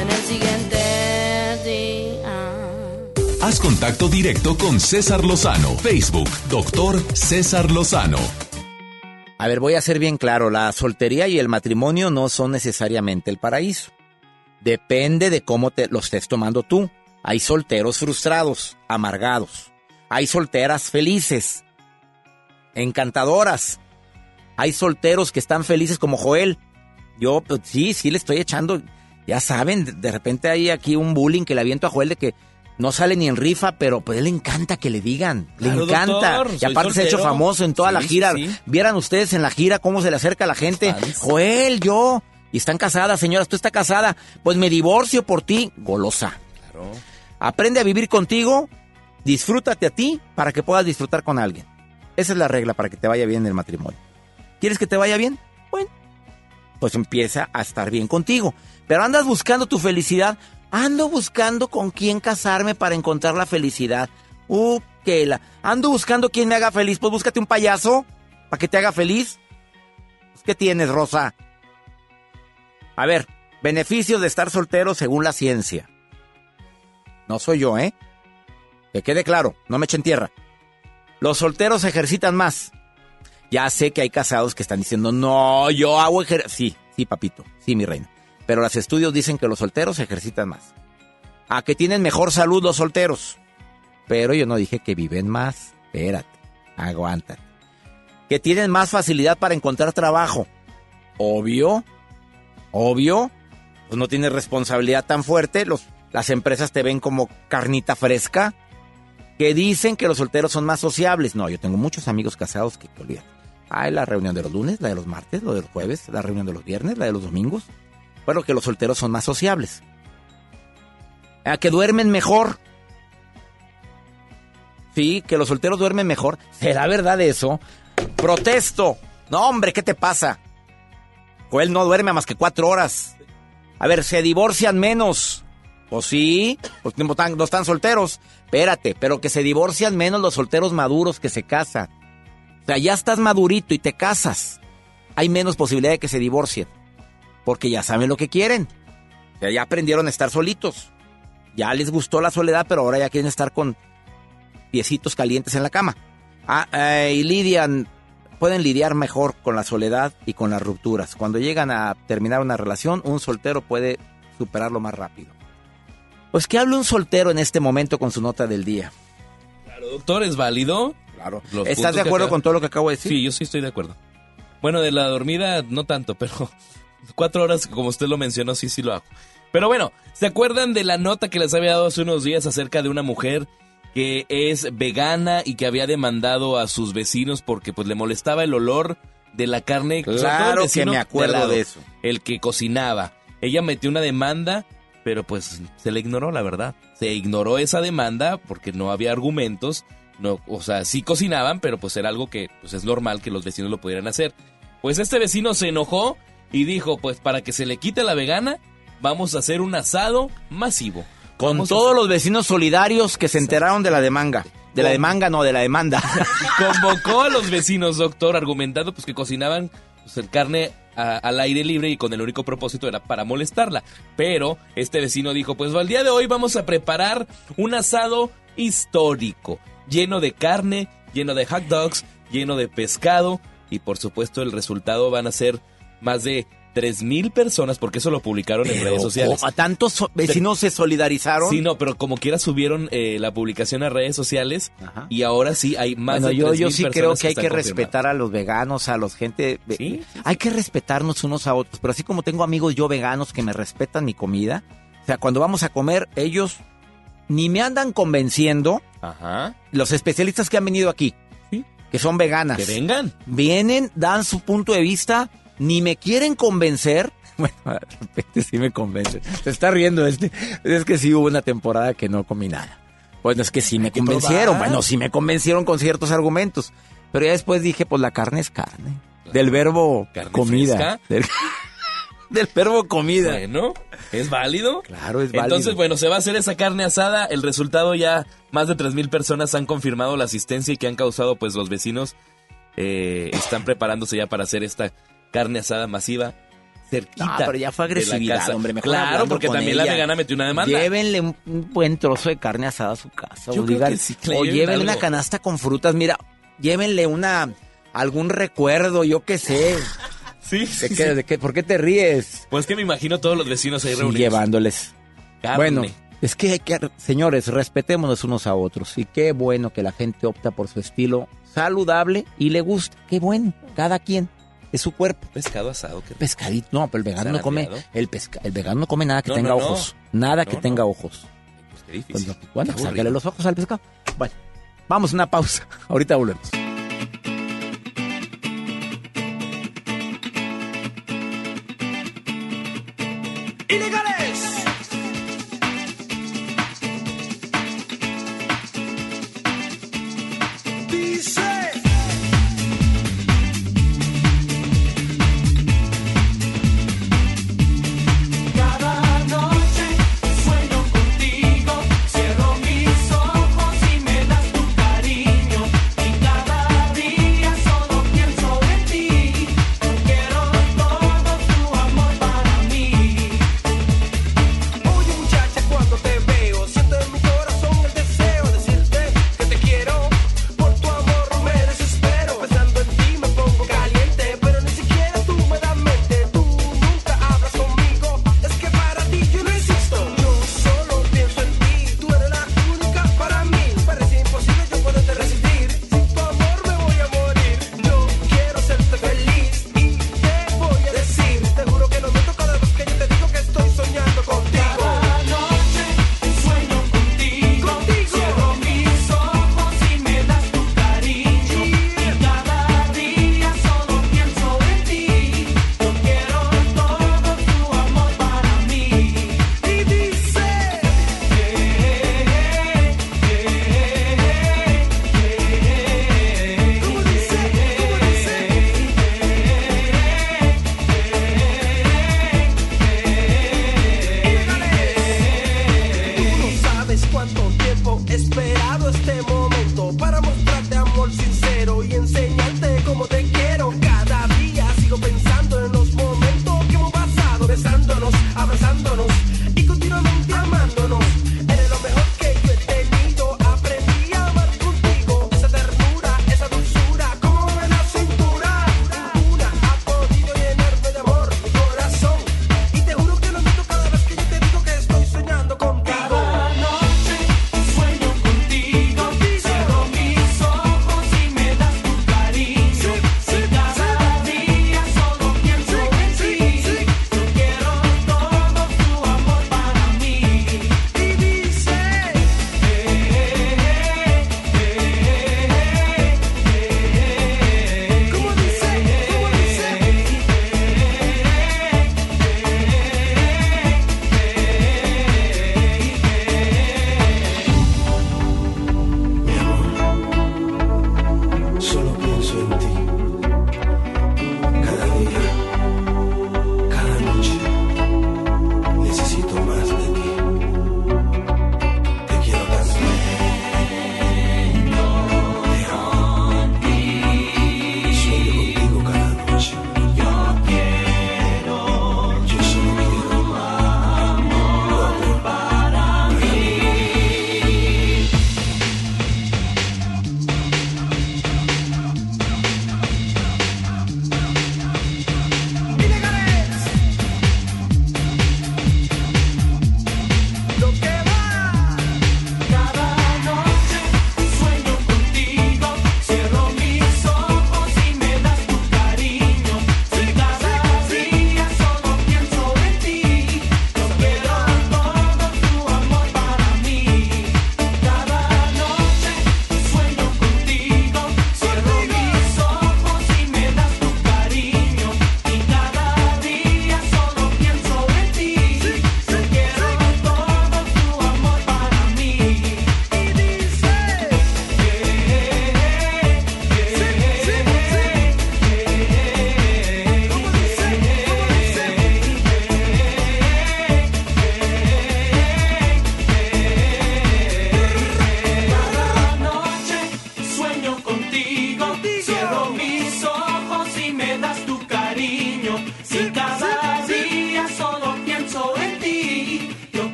en el siguiente día? Haz contacto directo con César Lozano. Facebook, doctor César Lozano. A ver, voy a ser bien claro, la soltería y el matrimonio no son necesariamente el paraíso. Depende de cómo te lo estés tomando tú. Hay solteros frustrados, amargados. Hay solteras felices, encantadoras. Hay solteros que están felices como Joel. Yo, pues, sí, sí le estoy echando. Ya saben, de- repente hay aquí un bullying que le aviento a Joel de que no sale ni en rifa, pero pues a él le encanta que le digan. Le encanta. doctor, y aparte se ha hecho famoso en toda la gira. sí. Vieran ustedes en la gira cómo se le acerca a la gente. Joel, yo. Y están casadas, señoras. Tú estás casada. Pues me divorcio por ti. Golosa. Claro. Aprende a vivir contigo, disfrútate a ti para que puedas disfrutar con alguien. Esa es la regla para que te vaya bien en el matrimonio. ¿Quieres que te vaya bien? Pues empieza a estar bien contigo. Pero andas buscando tu felicidad. Ando buscando con quién casarme para encontrar la felicidad. Uh, que la. Ando buscando quién me haga feliz. Pues búscate un payaso para que te haga feliz. Pues, ¿Qué tienes, Rosa? A ver, beneficios de estar soltero según la ciencia. No soy yo, ¿eh? Que quede claro, no me echen tierra. Los solteros ejercitan más. Ya sé que hay casados que están diciendo, no, yo hago ejercicio. Sí, sí, papito, sí, mi reina. Pero los estudios dicen que los solteros se ejercitan más. A que tienen mejor salud los solteros. Pero yo no dije que viven más. Espérate, aguántate. Que tienen más facilidad para encontrar trabajo. Obvio, obvio. Pues no tienes responsabilidad tan fuerte. Los, las empresas te ven como carnita fresca. Que dicen que los solteros son más sociables. No, yo tengo muchos amigos casados que, que olvídate. Hay la reunión de los lunes, la de los martes, la de los jueves, la reunión de los viernes, la de los domingos. Bueno, que los solteros son más sociables. A que duermen mejor. Sí, que los solteros duermen mejor. ¿Será verdad eso? Protesto. No, hombre, ¿qué te pasa? Joel no duerme más que cuatro horas. A ver, se divorcian menos. Pues sí, están, no están solteros. Espérate, pero que se divorcian menos los solteros maduros que se casan. O sea, ya estás madurito y te casas. Hay menos posibilidad de que se divorcien. Porque ya saben lo que quieren. Ya aprendieron a estar solitos. Ya les gustó la soledad, pero ahora ya quieren estar con piecitos calientes en la cama. Ah, eh, y lidian, pueden lidiar mejor con la soledad y con las rupturas. Cuando llegan a terminar una relación, un soltero puede superarlo más rápido. Pues que hable un soltero en este momento con su nota del día. Claro, doctor, ¿es válido? Claro. Los ¿Estás de que acuerdo acaba- con todo lo que acabo de decir? Sí, yo sí estoy de acuerdo. Bueno, de la dormida no tanto, pero cuatro horas, como usted lo mencionó, sí, sí lo hago. Pero bueno, ¿se acuerdan de la nota que les había dado hace unos días acerca de una mujer que es vegana y que había demandado a sus vecinos porque pues le molestaba el olor de la carne? Claro que vecino me acuerdo al lado, de eso. El que cocinaba. Ella metió una demanda, pero pues se le ignoró, la verdad. Se ignoró esa demanda porque no había argumentos. No, o sea, sí cocinaban, pero pues era algo que pues es normal que los vecinos lo pudieran hacer. Pues este vecino se enojó y dijo, pues para que se le quite la vegana, vamos a hacer un asado masivo. Con Vamos todos los vecinos solidarios que se enteraron de la demanda. De la demanda, no, de la demanda. Convocó a los vecinos, doctor, argumentando pues que cocinaban pues, el carne a- al aire libre y con el único propósito era para molestarla. Pero este vecino dijo, pues al día de hoy vamos a preparar un asado histórico, lleno de carne, lleno de hot dogs, lleno de pescado y por supuesto el resultado van a ser más de 3.000 personas, porque eso lo publicaron en redes sociales. ¿A tantos so- vecinos se solidarizaron? Sí, no, pero como quiera subieron eh, la publicación a redes sociales y ahora sí hay más Bueno, de yo, yo 3,000 sí creo personas que hay que respetar a los veganos, a los gente. Hay que respetarnos unos a otros. Pero así como tengo amigos yo veganos que me respetan mi comida, o sea, cuando vamos a comer, ellos ni me andan convenciendo. Ajá. Los especialistas que han venido aquí, que son veganas. Que vengan. Vienen, dan su punto de vista, ni me quieren convencer. Bueno, de repente sí me convencen. Se está riendo este. Es que sí hubo una temporada que no comí nada. Bueno, es que sí me convencieron. probar. Bueno, sí me convencieron con ciertos argumentos. Pero ya después dije, pues la carne es carne. Del verbo comida. fresca. Del, del verbo comida. Bueno, ¿es válido? Claro, es válido. Entonces, bueno, se va a hacer esa carne asada. El resultado ya, más de 3.000 personas han confirmado la asistencia y que han causado, pues los vecinos eh, están preparándose ya para hacer esta carne asada masiva cerquita. No, pero ya fue la agresividad, hombre. Mejor Claro, porque también la ella. vegana metió una demanda. Llévenle un, buen trozo de carne asada a su casa. Yo o digan- sí, llévenle una canasta con frutas. Mira, llévenle una algún recuerdo, yo qué sé. Sí, ¿De qué, de qué- ¿Por qué te ríes? Pues que me imagino todos los vecinos ahí reunidos. llevándoles. Carne. Bueno, es que hay que, señores, respetémonos unos a otros. Y qué bueno que la gente opta por su estilo saludable y le gusta. Qué bueno, cada quien. es su cuerpo. Pescado asado. ¿qué? Pescadito. No, pero el vegano no come, el, pesca, el vegano no come nada que No, tenga no, no. ojos. Nada que tenga ojos. Pues qué difícil. Bueno, Qué sácale los ojos al pescado. Bueno, vamos a una pausa. Ahorita volvemos. Illegal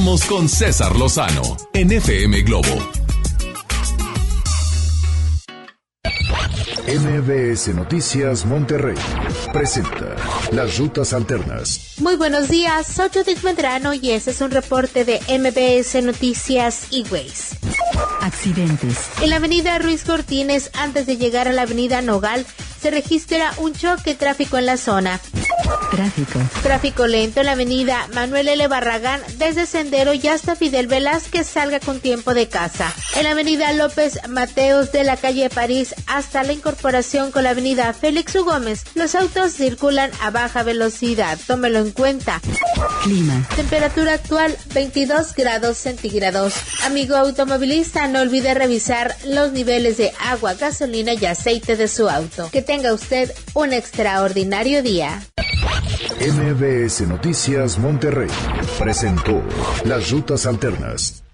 regresamos con César Lozano en FM Globo. MBS Noticias Monterrey presenta Las Rutas Alternas. Muy buenos días, soy Judith Medrano y este es un reporte de MBS Noticias E-Ways. Accidentes. En la avenida Ruiz Cortines, antes de llegar a la avenida Nogal, se registra un choque tráfico en la zona. Tráfico. Tráfico lento en la avenida Manuel L. Barragán, desde Sendero y hasta Fidel Velázquez salga con tiempo de casa. En la avenida López Mateos de la calle París hasta la incorporación con la avenida Félix U. Gómez, los autos circulan a baja velocidad. Tómelo en cuenta. Clima. Temperatura actual 22 grados centígrados. Amigo automovilista, no olvide revisar los niveles de agua, gasolina y aceite de su auto. Que tenga usted un extraordinario día. MBS Noticias Monterrey presentó Las Rutas Alternas.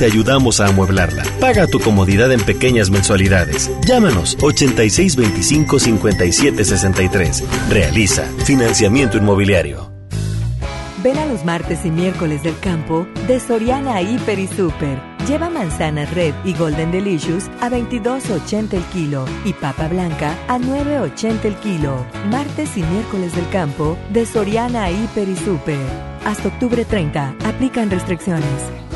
te ayudamos a amueblarla. Paga tu comodidad en pequeñas mensualidades. Llámanos 8625-5763. Realiza financiamiento inmobiliario. Ven a los martes y miércoles del campo de Soriana Hiper y Super. Lleva manzanas Red y Golden Delicious a 22.80 el kilo y papa blanca a 9.80 el kilo. Martes y miércoles del campo de Soriana Hiper y Super. Hasta octubre 30. Aplican restricciones.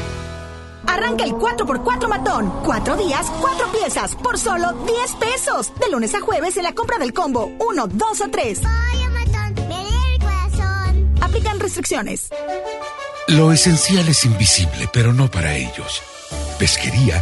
Arranca el 4x4 matón. Cuatro días, cuatro piezas, por solo 10 pesos. De lunes a jueves en la compra del combo 1, 2 o 3. Aplican restricciones. Lo esencial es invisible, pero no para ellos. Pesquería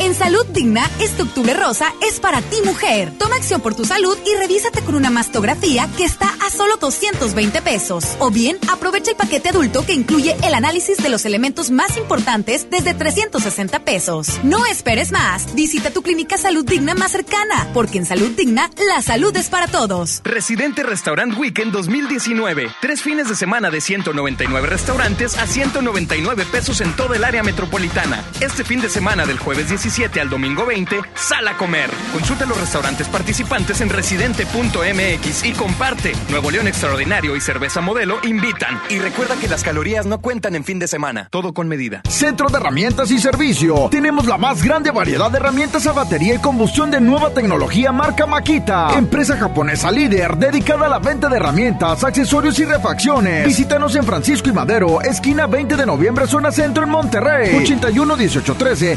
En Salud Digna, este octubre rosa es para ti mujer. Toma acción por tu salud y revísate con una mastografía que está a solo 220 pesos. O bien, aprovecha el paquete adulto que incluye el análisis de los elementos más importantes desde 360 pesos. No esperes más. Visita tu clínica Salud Digna más cercana, porque en Salud Digna, la salud es para todos. Residente Restaurant Weekend 2019. Tres fines de semana de 199 restaurantes a 199 pesos en toda el área metropolitana. Este fin de semana del jueves 17 al domingo 20, sal a comer. Consulta los restaurantes participantes en residente.mx y comparte. Nuevo León Extraordinario y Cerveza Modelo invitan. Y recuerda que las calorías no cuentan en fin de semana. Todo con medida. Centro de Herramientas y Servicio. Tenemos la más grande variedad de herramientas a batería y combustión de nueva tecnología marca Makita. Empresa japonesa líder dedicada a la venta de herramientas, accesorios y refacciones. Visítanos en Francisco y Madero, esquina 20 de noviembre, zona centro en Monterrey. 81 1813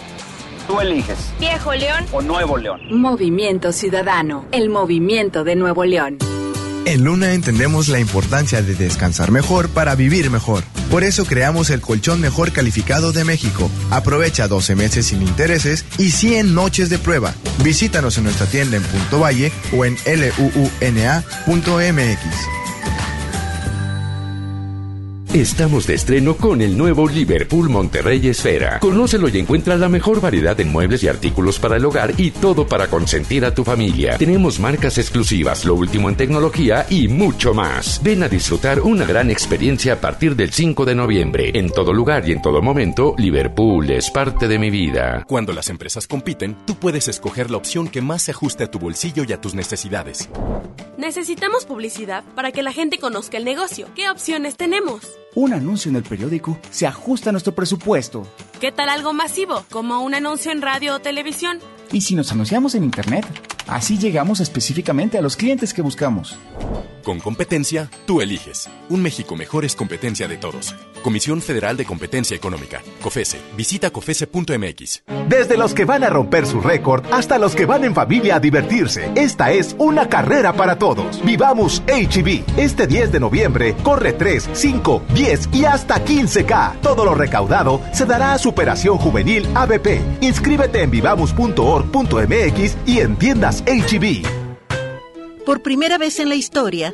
Tú eliges. Viejo León o Nuevo León. Movimiento Ciudadano, el movimiento de Nuevo León. En Luna entendemos la importancia de descansar mejor para vivir mejor. Por eso creamos el colchón mejor calificado de México. Aprovecha 12 meses sin intereses y 100 noches de prueba. Visítanos en nuestra tienda en Punto Valle o en luuna.mx. Estamos de estreno con el nuevo Liverpool Monterrey Esfera. Conócelo y encuentra la mejor variedad en muebles y artículos para el hogar y todo para consentir a tu familia. Tenemos marcas exclusivas, lo último en tecnología y mucho más. Ven a disfrutar una gran experiencia a partir del 5 de noviembre. En todo lugar y en todo momento, Liverpool es parte de mi vida. Cuando las empresas compiten, tú puedes escoger la opción que más se ajuste a tu bolsillo y a tus necesidades. Necesitamos publicidad para que la gente conozca el negocio. ¿Qué opciones tenemos? Un anuncio en el periódico se ajusta a nuestro presupuesto. ¿Qué tal algo masivo, como un anuncio en radio o televisión? ¿Y si nos anunciamos en Internet? Así llegamos específicamente a los clientes que buscamos. Con competencia, tú eliges. Un México mejor es competencia de todos. Comisión Federal de Competencia Económica. COFESE. Visita COFESE.mx. Desde los que van a romper su récord hasta los que van en familia a divertirse, esta es una carrera para todos. Vivamos HB. Este 10 de noviembre corre 3, 5, 10 y hasta 15K. Todo lo recaudado se dará a Superación Juvenil ABP. Inscríbete en vivamos.org.mx y en tiendas HB. Por primera vez en la historia,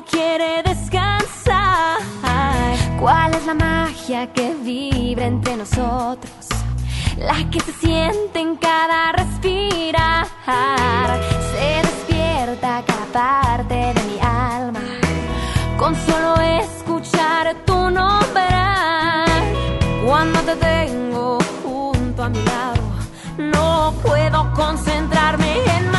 Quiere descansar. ¿Cuál es la magia que vibra entre nosotros? La que se siente en cada respirar. Se despierta cada parte de mi alma. Con solo escuchar tu nombre. Cuando te tengo junto a mi lado, no puedo concentrarme en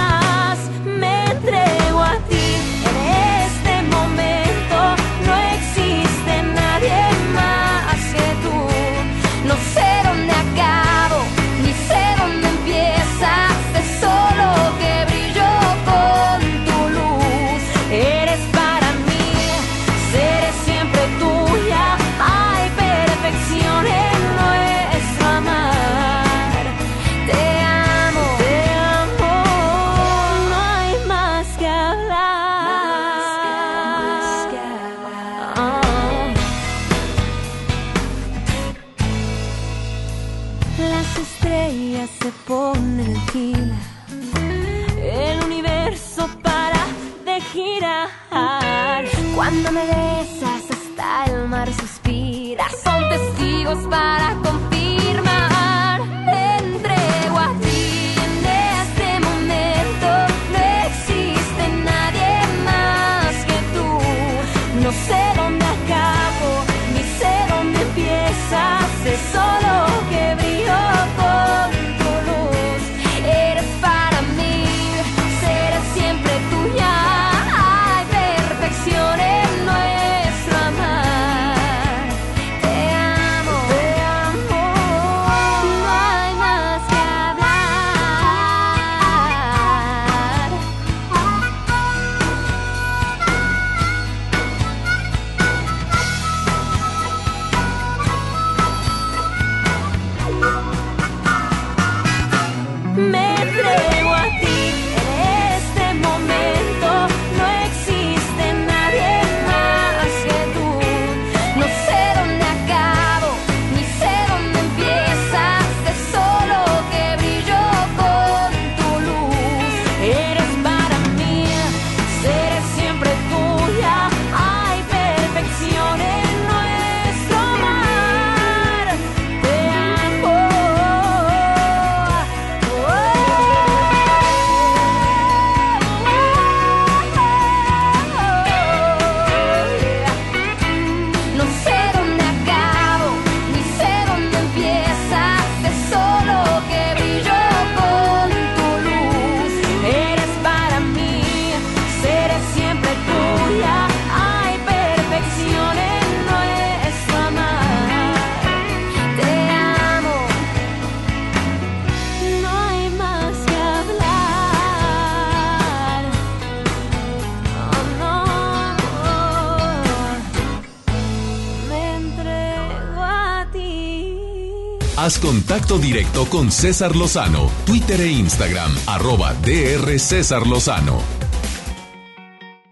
para directo con César Lozano, Twitter e Instagram, arroba DR César Lozano.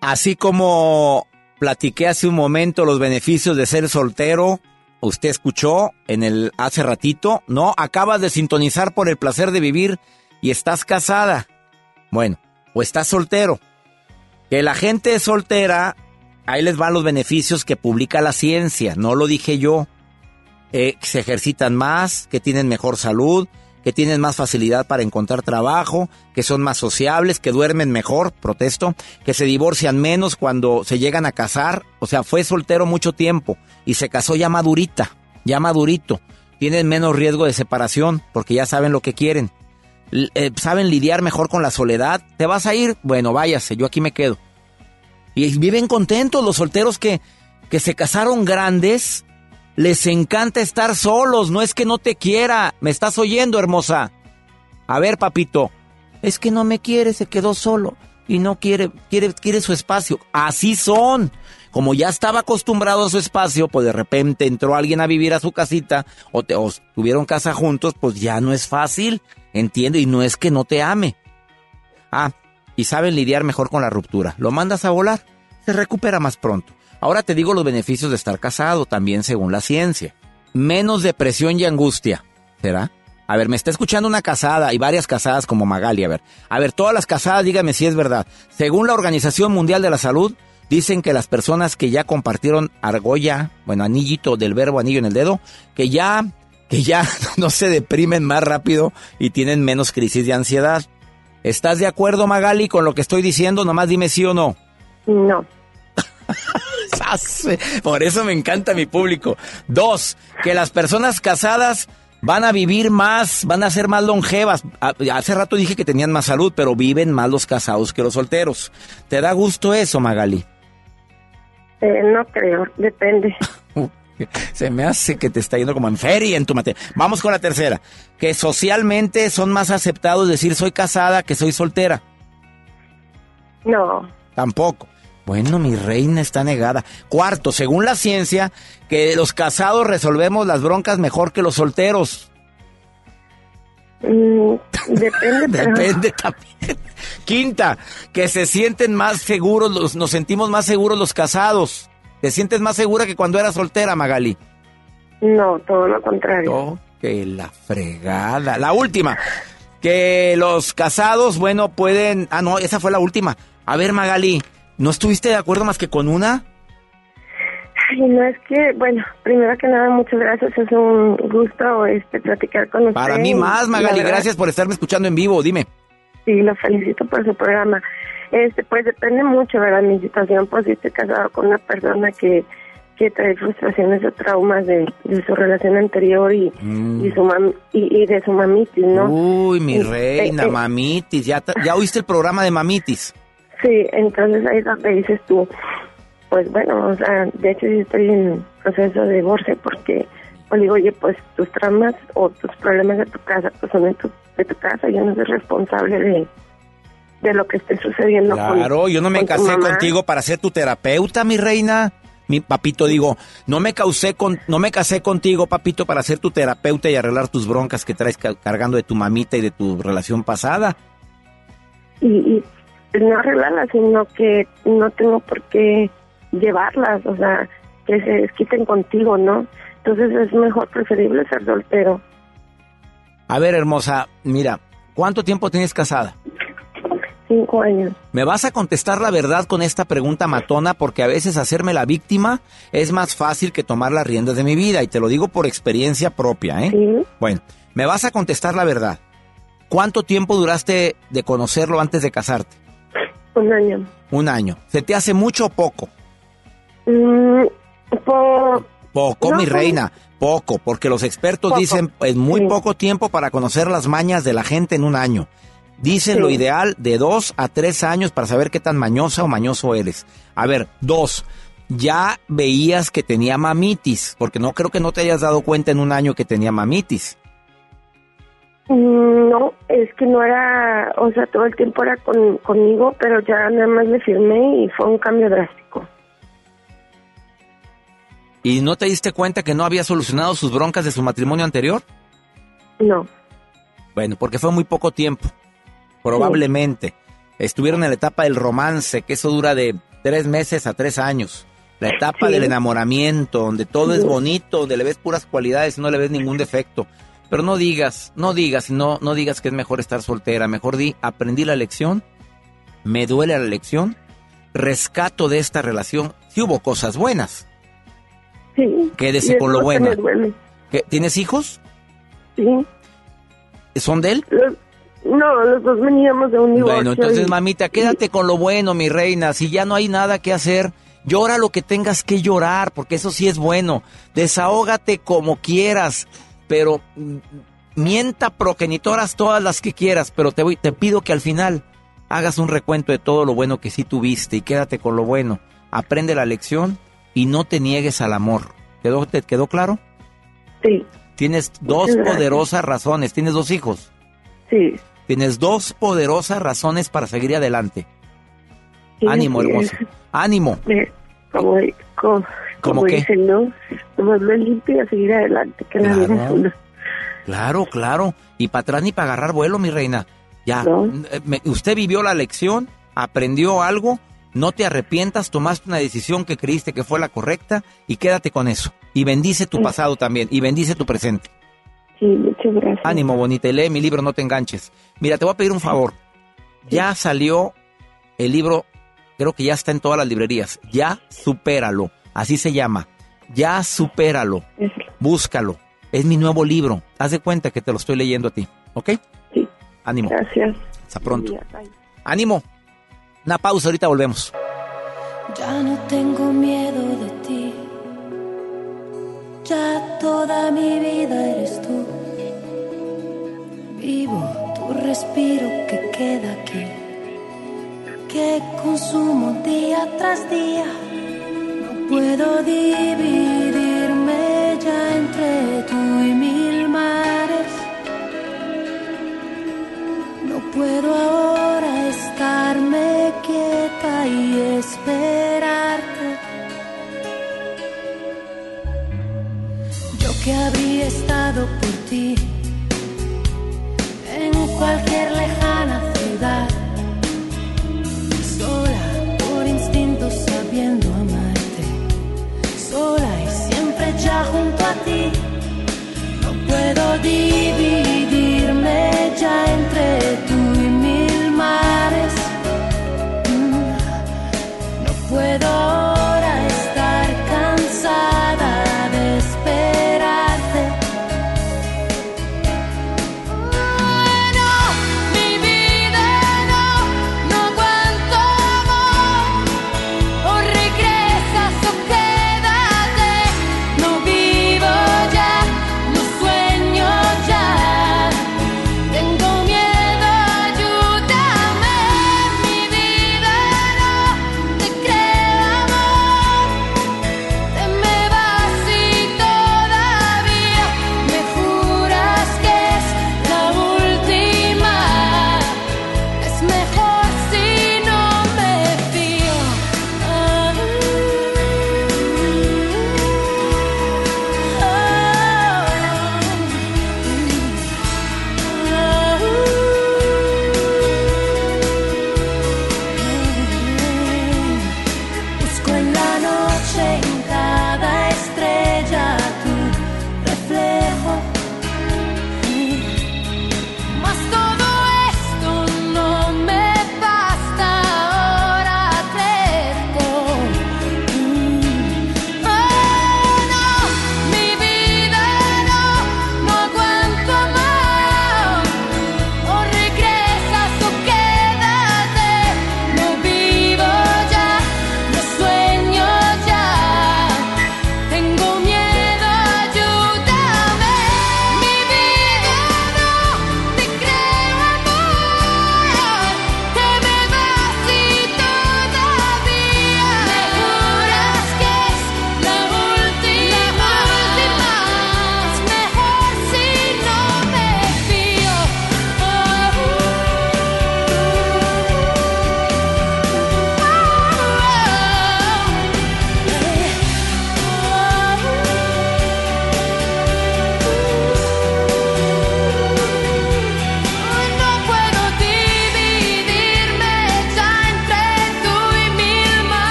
Así como platiqué hace un momento los beneficios de ser soltero, usted escuchó en el hace ratito, ¿no? Acabas de sintonizar por el placer de vivir y estás casada. Bueno, o estás soltero. Que la gente soltera, ahí les van los beneficios que publica la ciencia, no lo dije yo. Eh, se ejercitan más, que tienen mejor salud, que tienen más facilidad para encontrar trabajo, que son más sociables, que duermen mejor, protesto, que se divorcian menos cuando se llegan a casar, o sea, fue soltero mucho tiempo y se casó ya madurita, ya madurito, tienen menos riesgo de separación porque ya saben lo que quieren, eh, saben lidiar mejor con la soledad, ¿te vas a ir? Bueno, váyase, yo aquí me quedo. Y viven contentos los solteros que, que se casaron grandes les encanta estar solos, no es que no te quiera. ¿Me estás oyendo, hermosa? A ver, papito. Es que no me quiere, se quedó solo y no quiere, quiere, quiere su espacio. Así son. Como ya estaba acostumbrado a su espacio, pues de repente entró alguien a vivir a su casita o, te, tuvieron casa juntos, pues ya no es fácil. Entiendo, y no es que no te ame. Ah, y saben lidiar mejor con la ruptura. Lo mandas a volar, se recupera más pronto. Ahora te digo los beneficios de estar casado, también según la ciencia. Menos depresión y angustia. ¿Será? A ver, me está escuchando una casada y varias casadas como Magali. A ver, a ver, todas las casadas, dígame si es verdad. Según la Organización Mundial de la Salud, dicen que las personas que ya compartieron argolla, bueno, anillito del verbo anillo en el dedo, que ya, que ya no se deprimen más rápido y tienen menos crisis de ansiedad. ¿Estás de acuerdo, Magali, con lo que estoy diciendo? Nomás dime sí o no. No. Por eso me encanta mi público. Dos, que las personas casadas van a vivir más, van a ser más longevas. Hace rato dije que tenían más salud, pero viven más los casados que los solteros. ¿Te da gusto eso, Magali? Eh, no creo, depende. Se me hace que te está yendo como en feria en tu materia. Vamos con la tercera. Que socialmente son más aceptados decir soy casada que soy soltera. No. Tampoco. Bueno, mi reina está negada. Cuarto, según la ciencia, que los casados resolvemos las broncas mejor que los solteros. Mm, depende. depende también. Quinta, que se sienten más seguros, los, nos sentimos más seguros los casados. ¿Te sientes más segura que cuando eras soltera, Magali? No, todo lo contrario. Oh, que la fregada. La última, que los casados, bueno, pueden... Ah, no, esa fue la última. A ver, Magali, ¿No estuviste de acuerdo más que con una? Ay, no es que, bueno, primero que nada, muchas gracias. Es un gusto este, platicar con usted. Para mí más, Magali. Gracias por estarme escuchando en vivo. Dime. Sí, lo felicito por su programa. Este, pues depende mucho, ¿verdad? Mi situación, pues si estoy casado con una persona que, que trae frustraciones o traumas de, su relación anterior y, mm. y, su y, de su mamitis, ¿no? Uy, mi reina, eh, mamitis. ¿Ya, ¿Ya oíste el programa de mamitis? Sí, entonces ahí es donde dices tú, pues bueno, o sea, de hecho yo estoy en proceso de divorcio porque, pues digo, oye, pues tus traumas o tus problemas de tu casa, pues son de tu, de tu casa, yo no soy responsable de, de lo que esté sucediendo. Claro, yo no me casé contigo para ser tu terapeuta, mi reina. Mi papito, digo, no me causé con, no me casé contigo, papito, para ser tu terapeuta y arreglar tus broncas que traes cargando de tu mamita y de tu relación pasada. Y, y no arreglarlas, sino que no tengo por qué llevarlas, o sea, que se desquiten contigo, ¿no? Entonces es mejor, preferible ser soltero. A ver, hermosa, mira, ¿cuánto tiempo tienes casada? Cinco años. Me vas a contestar la verdad con esta pregunta matona porque a veces hacerme la víctima es más fácil que tomar las riendas de mi vida y te lo digo por experiencia propia, ¿eh? Sí. Bueno, me vas a contestar la verdad. ¿Cuánto tiempo duraste de conocerlo antes de casarte? Un año. Un año. ¿Se te hace mucho o poco? Mm, poco, mi reina. Poco, porque los expertos dicen es muy poco tiempo para conocer las mañas de la gente en un año. Dicen lo ideal de dos a tres años para saber qué tan mañosa o mañoso eres. A ver, dos, ya veías que tenía mamitis, porque no creo que no te hayas dado cuenta en un año que tenía mamitis. Mm, no, es que no era, o sea, todo el tiempo era conmigo, pero ya nada más le firmé y fue un cambio drástico. ¿Y no te diste cuenta que no había solucionado sus broncas de su matrimonio anterior? No. Bueno, porque fue muy poco tiempo. Probablemente. Estuvieron en la etapa del romance, que eso dura de tres meses a tres años. La etapa Sí. del enamoramiento, donde todo es bonito, donde le ves puras cualidades y no le ves ningún defecto. Pero no digas, no digas, no, no digas que es mejor estar soltera. Mejor di, aprendí la lección, me duele la lección, rescato de esta relación. Si hubo cosas buenas, Sí. Quédese Y con lo bueno. me duele. ¿Qué, ¿tienes hijos? Sí. ¿Son de él? Los- no, los dos veníamos de un divorcio. Bueno, entonces, y- mamita, quédate con lo bueno, mi reina. Si ya no hay nada que hacer, llora lo que tengas que llorar, porque eso sí es bueno. Desahógate como quieras, pero mm, mienta progenitoras todas las que quieras, pero te, voy, te pido que al final hagas un recuento de todo lo bueno que sí tuviste y quédate con lo bueno. Aprende la lección y no te niegues al amor. ¿Quedó, ¿Te quedó claro? Sí. Tienes dos poderosas razones. ¿Tienes dos hijos? Sí. Tienes dos poderosas razones para seguir adelante. Sí, Ánimo, es. Ánimo. Como, como, ¿Cómo como qué? dicen, ¿no? Nomás lo limpio y a seguir adelante, que la vida es Claro. una. Claro, claro. Y para atrás ni para agarrar vuelo, mi reina. Ya. Eh, usted vivió la lección, aprendió algo, no te arrepientas, tomaste una decisión que creíste que fue la correcta y quédate con eso. Y bendice tu pasado también y bendice tu presente. Sí, muchas gracias. Ánimo, bonita, y lee mi libro, no te enganches. Mira, te voy a pedir un favor. Ya salió el libro, creo que ya está en todas las librerías. Ya supéralo. Así se llama. Ya supéralo. Búscalo. Es mi nuevo libro. Haz de cuenta que te lo estoy leyendo a ti. ¿Ok? Sí. Ánimo. Gracias. Hasta pronto. Ánimo. Una pausa, ahorita volvemos. Ya no tengo miedo de ti. Ya toda mi vida eres tú. Vivo tu respiro que queda aquí. Que consumo día tras día. Puedo dividirme ya entre tú y mil mares. No puedo ahora estarme quieta y esperarte. Yo que habría estado por ti en cualquier lejana ya junto a ti. No puedo dividirme ya entre tú y mil mares. Mm, No puedo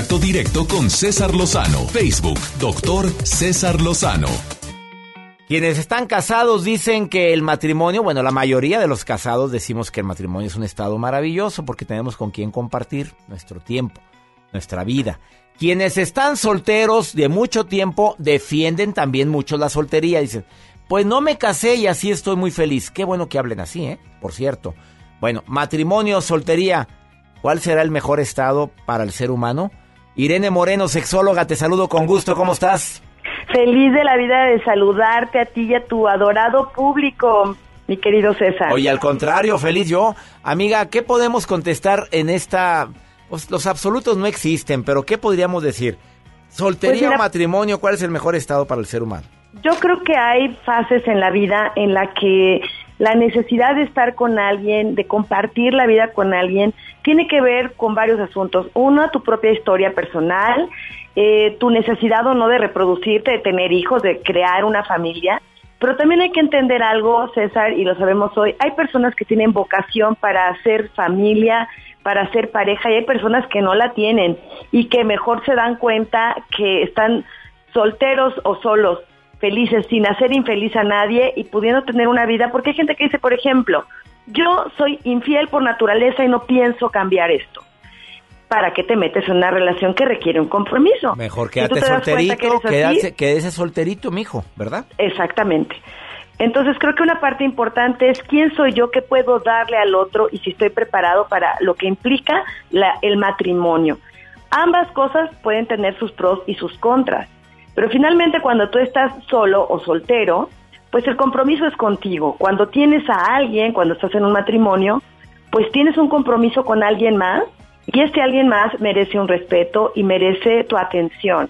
contacto directo con César Lozano. Facebook, doctor César Lozano. Quienes están casados dicen que el matrimonio, bueno, la mayoría de los casados decimos que el matrimonio es un estado maravilloso porque tenemos con quien compartir nuestro tiempo, nuestra vida. Quienes están solteros de mucho tiempo defienden también mucho la soltería. Dicen, pues no me casé y así estoy muy feliz. Qué bueno que hablen así, ¿eh? Por cierto. Bueno, matrimonio, soltería. ¿Cuál será el mejor estado para el ser humano? Irene Moreno, sexóloga, te saludo con gusto. ¿Cómo estás? Feliz de la vida de saludarte a ti y a tu adorado público, mi querido César. Oye, al contrario, feliz yo. Amiga, ¿qué podemos contestar en esta... Pues los absolutos no existen, pero ¿qué podríamos decir? ¿Soltería Pues mira- o matrimonio? ¿Cuál es el mejor estado para el ser humano? Yo creo que hay fases en la vida en la que la necesidad de estar con alguien, de compartir la vida con alguien, tiene que ver con varios asuntos. Uno, tu propia historia personal, eh, tu necesidad o no de reproducirte, de tener hijos, de crear una familia. Pero también hay que entender algo, César, y lo sabemos hoy, hay personas que tienen vocación para hacer familia, para hacer pareja, y hay personas que no la tienen y que mejor se dan cuenta que están solteros o solos, felices, sin hacer infeliz a nadie y pudiendo tener una vida, porque hay gente que dice, por ejemplo, yo soy infiel por naturaleza y no pienso cambiar esto. ¿Para qué te metes en una relación que requiere un compromiso? Mejor quédate que solterito, quédate, quédese solterito, mijo, ¿verdad? Exactamente. Entonces creo que una parte importante es quién soy yo, qué puedo darle al otro y si estoy preparado para lo que implica la- el matrimonio. Ambas cosas pueden tener sus pros y sus contras, pero finalmente cuando tú estás solo o soltero, pues el compromiso es contigo. Cuando tienes a alguien, cuando estás en un matrimonio, pues tienes un compromiso con alguien más y este alguien más merece un respeto y merece tu atención.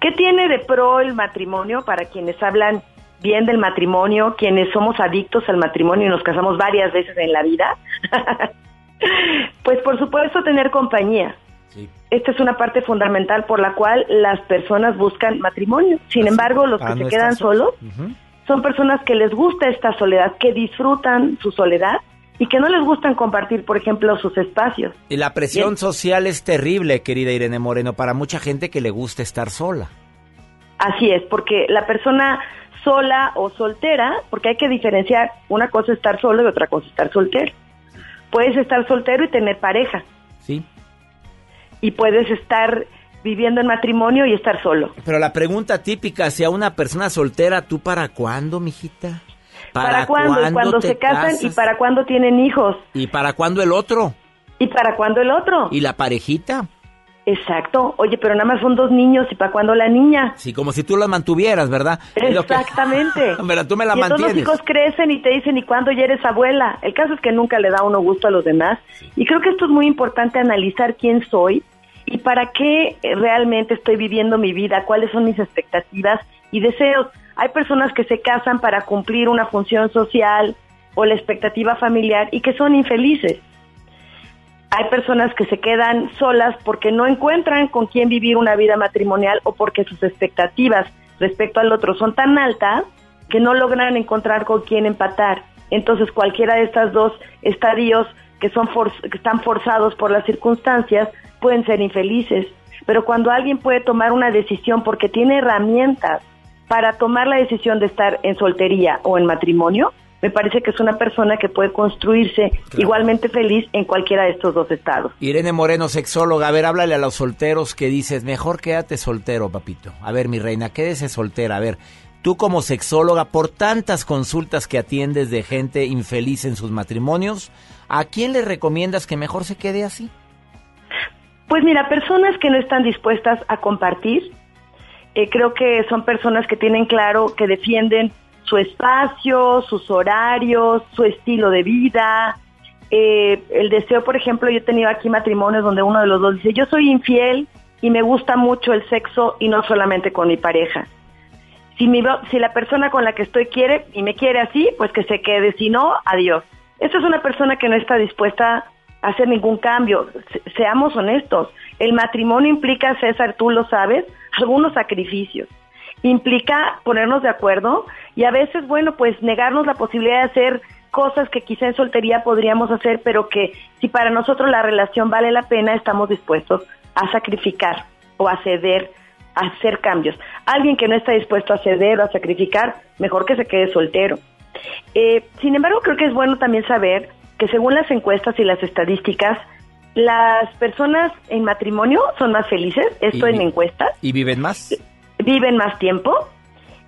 ¿Qué tiene de pro el matrimonio para quienes hablan bien del matrimonio, quienes somos adictos al matrimonio y nos casamos varias veces en la vida? pues por supuesto tener compañía. Esta es una parte fundamental por la cual las personas buscan matrimonio. Sin embargo, los que no se quedan solos. solos son personas que les gusta esta soledad, que disfrutan su soledad y que no les gustan compartir, por ejemplo, sus espacios. Y la presión Bien. social es terrible, querida Irene Moreno, para mucha gente que le gusta estar sola. Así es, porque la persona sola o soltera, porque hay que diferenciar, una cosa es estar solo y otra cosa es estar soltero. Puedes estar soltero y tener pareja. Sí. Y puedes estar viviendo en matrimonio y estar solo. Pero la pregunta típica, si a una persona soltera, ¿tú para cuándo, mijita? ¿Para, cuándo? Y cuando se casan y para cuándo tienen hijos. ¿Y para cuándo el otro? ¿Y para cuándo el otro? ¿Y la parejita? Exacto. Oye, pero nada más son dos niños y para cuándo la niña. Sí, como si tú las mantuvieras, ¿verdad? Que- Exactamente. Pero tú me la y mantienes. los hijos crecen y te dicen, ¿y cuándo ya eres abuela? El caso es que nunca le da uno gusto a los demás. Y creo que esto es muy importante analizar quién soy y para qué realmente estoy viviendo mi vida, cuáles son mis expectativas y deseos. Hay personas que se casan para cumplir una función social o la expectativa familiar y que son infelices. Hay personas que se quedan solas porque no encuentran con quién vivir una vida matrimonial o porque sus expectativas respecto al otro son tan altas que no logran encontrar con quién empatar. Entonces cualquiera de estas dos estadios que, son for- que están forzados por las circunstancias pueden ser infelices. Pero cuando alguien puede tomar una decisión porque tiene herramientas para tomar la decisión de estar en soltería o en matrimonio, me parece que es una persona que puede construirse igualmente feliz en cualquiera de estos dos estados. Irene Moreno, sexóloga, a ver, háblale a los solteros que dices, mejor quédate soltero, papito. A ver, mi reina, quédese soltera. A ver, tú como sexóloga, por tantas consultas que atiendes de gente infeliz en sus matrimonios, ¿a quién le recomiendas que mejor se quede así? Pues mira, personas que no están dispuestas a compartir, eh, creo que son personas que tienen claro que defienden su espacio, sus horarios, su estilo de vida. Eh, el deseo, por ejemplo, yo he tenido aquí matrimonios donde uno de los dos dice, yo soy infiel y me gusta mucho el sexo y no solamente con mi pareja. Si, mi, si la persona con la que estoy quiere y me quiere así, pues que se quede, si no, adiós. Esta es una persona que no está dispuesta hacer ningún cambio. Se- seamos honestos, el matrimonio implica, César, tú lo sabes, algunos sacrificios. Implica ponernos de acuerdo y a veces, bueno, pues negarnos la posibilidad de hacer cosas que quizá en soltería podríamos hacer, pero que si para nosotros la relación vale la pena, estamos dispuestos a sacrificar o a ceder, a hacer cambios. Alguien que no está dispuesto a ceder o a sacrificar, mejor que se quede soltero. Eh, sin embargo, creo que es bueno también saber que según las encuestas y las estadísticas, las personas en matrimonio son más felices, esto en encuestas, ¿Y viven más? viven más tiempo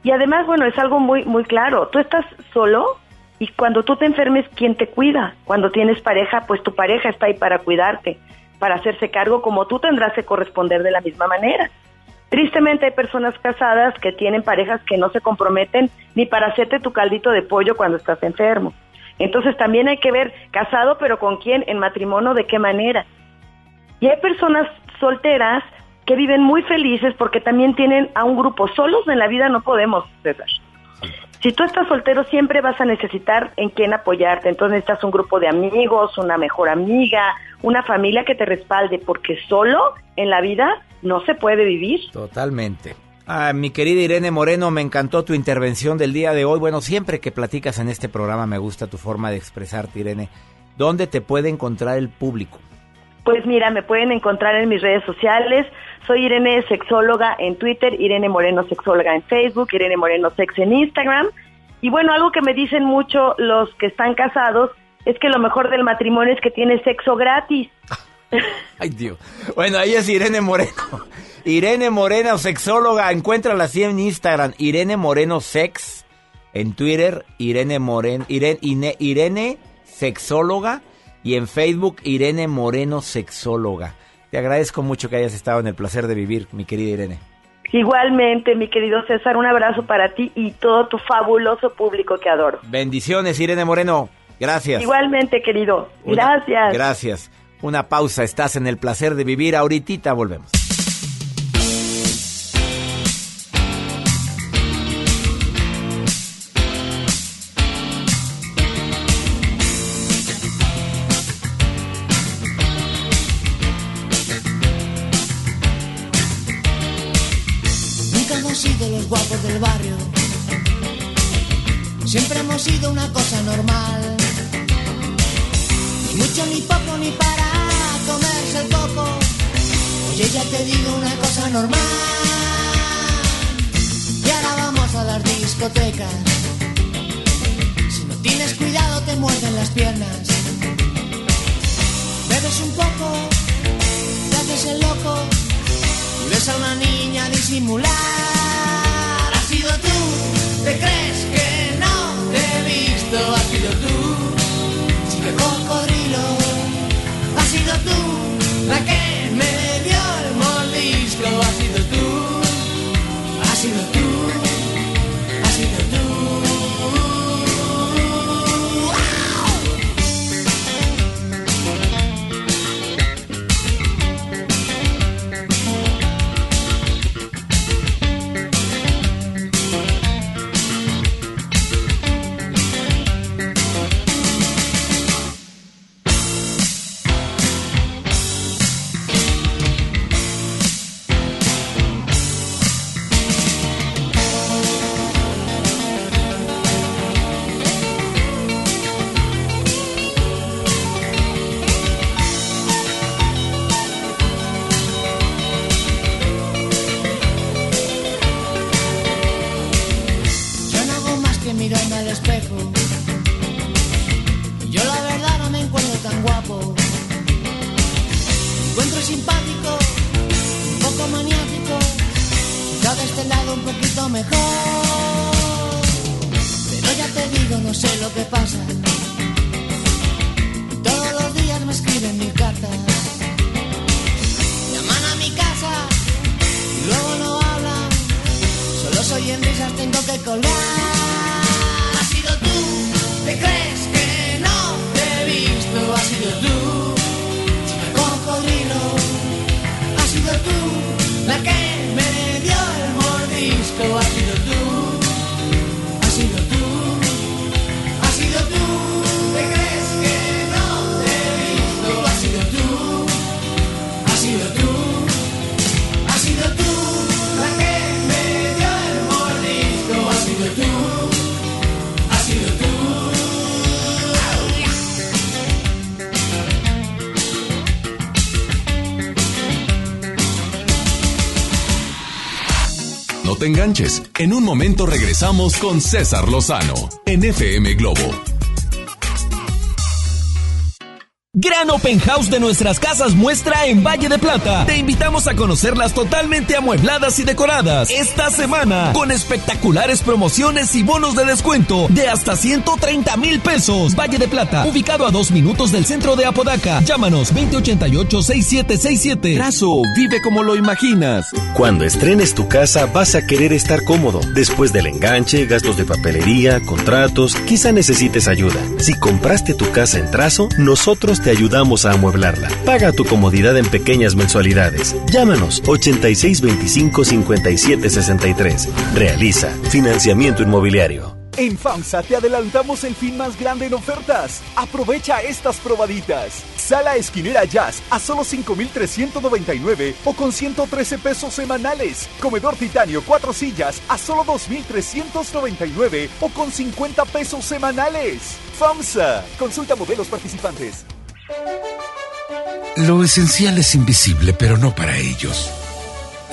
y además, bueno, es algo muy muy claro, tú estás solo y cuando tú te enfermes, ¿quién te cuida? Cuando tienes pareja, pues tu pareja está ahí para cuidarte, para hacerse cargo como tú tendrás que corresponder de la misma manera. Tristemente hay personas casadas que tienen parejas que no se comprometen ni para hacerte tu caldito de pollo cuando estás enfermo. Entonces también hay que ver casado, pero con quién, en matrimonio, de qué manera. Y hay personas solteras que viven muy felices porque también tienen a un grupo. Solos en la vida no podemos, César. Si tú estás soltero siempre vas a necesitar en quién apoyarte. Entonces necesitas un grupo de amigos, una mejor amiga, una familia que te respalde, porque solo en la vida no se puede vivir. Totalmente. Ah, mi querida Irene Moreno, me encantó tu intervención del día de hoy. Bueno, siempre que platicas en este programa me gusta tu forma de expresarte, Irene. ¿Dónde te puede encontrar el público? Pues mira, me pueden encontrar en mis redes sociales. Soy Irene Sexóloga en Twitter, Irene Moreno Sexóloga en Facebook, Irene Moreno Sex en Instagram. Y bueno, algo que me dicen mucho los que están casados es que lo mejor del matrimonio es que tiene sexo gratis. Ay, Dios. Bueno, ahí es Irene Moreno. Irene Moreno, sexóloga. Encuéntrala así en Instagram. Irene Moreno Sex. En Twitter, Irene Moreno. Irene, Irene Sexóloga. Y en Facebook, Irene Moreno Sexóloga. Te agradezco mucho que hayas estado en el placer de vivir, mi querida Irene. Igualmente, mi querido César, un abrazo para ti y todo tu fabuloso público que adoro. Bendiciones, Irene Moreno. Gracias. Igualmente, querido. Una- Gracias. Gracias. Una pausa. Estás en el placer de vivir. Ahorita volvemos. Guapos del barrio. Siempre hemos sido una cosa normal. Ni mucho, ni poco, ni para comerse el coco. Oye, ya te digo una cosa normal. Y ahora vamos a las discotecas. Si no tienes cuidado, te muerden las piernas. Bebes un poco, te haces el loco. Y ves a una niña disimular. Te crees que no te he visto. Has sido tú, chica cocodrilo. Has sido tú, la que me dio el mordisco. Has sido tú, has sido tú, te enganches. En un momento regresamos con César Lozano en FM Globo Gran Open House de nuestras casas muestra en Valle de Plata. Te invitamos a conocerlas totalmente amuebladas y decoradas esta semana con espectaculares promociones y bonos de descuento de hasta 130 mil pesos. Valle de Plata, ubicado a dos minutos del centro de Apodaca. Llámanos 2088-6767. Trazo, vive como lo imaginas. Cuando estrenes tu casa vas a querer estar cómodo. Después del enganche, gastos de papelería, contratos, quizá necesites ayuda. Si compraste tu casa en Trazo, nosotros te ayudamos a amueblarla. Paga tu comodidad en pequeñas mensualidades. Llámanos 8625-5763. Realiza financiamiento inmobiliario. En FAMSA te adelantamos el fin más grande en ofertas. Aprovecha estas probaditas. Sala esquinera Jazz a solo 5,399 o con 113 pesos semanales. Comedor titanio 4 sillas a solo 2,399 o con 50 pesos semanales. FAMSA. Consulta modelos participantes. Lo esencial es invisible, pero no para ellos.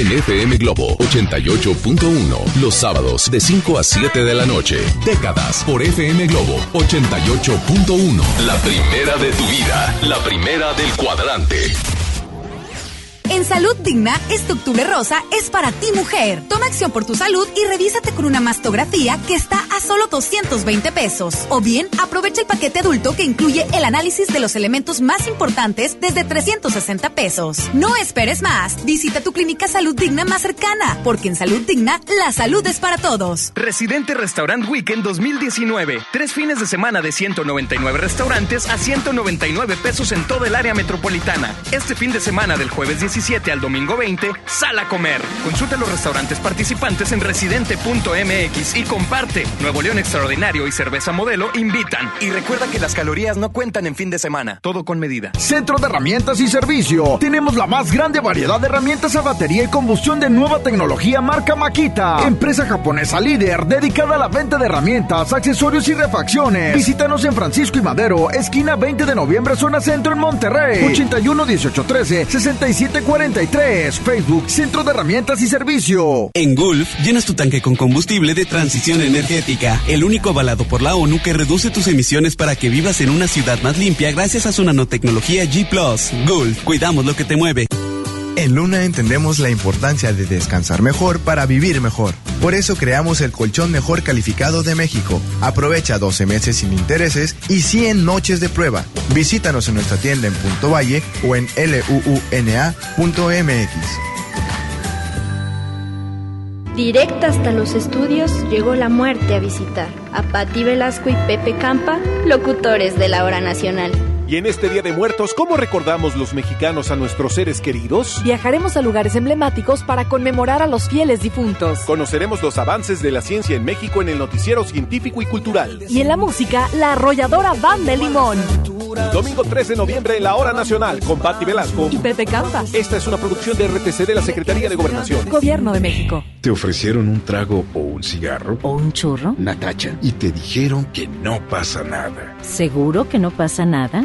En FM Globo 88.1 los sábados de 5 a 7 de la noche. Décadas por FM Globo 88.1. La primera de tu vida, la primera del cuadrante. En Salud Digna, este octubre rosa es para ti mujer. Toma acción por tu salud y revísate con una mastografía que está a solo 220 pesos. O bien, aprovecha el paquete adulto que incluye el análisis de los elementos más importantes desde 360 pesos. No esperes más. Visita tu clínica Salud Digna más cercana, porque en Salud Digna, la salud es para todos. Residente Restaurant Weekend 2019. Tres fines de semana de 199 restaurantes a 199 pesos en toda el área metropolitana. Este fin de semana del jueves 17 al domingo 20, sal a comer. Consulta los restaurantes participantes en residente.mx y comparte. Nuevo León Extraordinario y Cerveza Modelo invitan. Y recuerda que las calorías no cuentan en fin de semana. Todo con medida. Centro de Herramientas y Servicio. Tenemos la más grande variedad de herramientas a batería y combustión de nueva tecnología marca Makita. Empresa japonesa líder dedicada a la venta de herramientas, accesorios y refacciones. Visítanos en Francisco y Madero, esquina 20 de noviembre, zona centro en Monterrey. 81 18 13 67 43. Facebook, Centro de Herramientas y Servicio. En Gulf, llenas tu tanque con combustible de transición energética, el único avalado por la ONU que reduce tus emisiones para que vivas en una ciudad más limpia gracias a su nanotecnología G ⁇ Gulf, cuidamos lo que te mueve. En Luna entendemos la importancia de descansar mejor para vivir mejor. Por eso creamos el colchón mejor calificado de México. Aprovecha 12 meses sin intereses y 100 noches de prueba. Visítanos en nuestra tienda en Punto Valle o en luuna.mx. Directa hasta los estudios llegó la muerte a visitar a Patti Velasco y Pepe Campa, locutores de la hora nacional. Y en este Día de Muertos, ¿cómo recordamos los mexicanos a nuestros seres queridos? Viajaremos a lugares emblemáticos para conmemorar a los fieles difuntos. Conoceremos los avances de la ciencia en México en el noticiero científico y cultural. Y en la música, la arrolladora Banda de Limón. Domingo 3 de noviembre en la Hora Nacional con Patti Velasco y Pepe Campa. Esta es una producción de RTC de la Secretaría de Gobernación. Gobierno de México. ¿Te ofrecieron un trago o un cigarro? ¿O un churro? Natacha. Y te dijeron que no pasa nada. ¿Seguro que no pasa nada?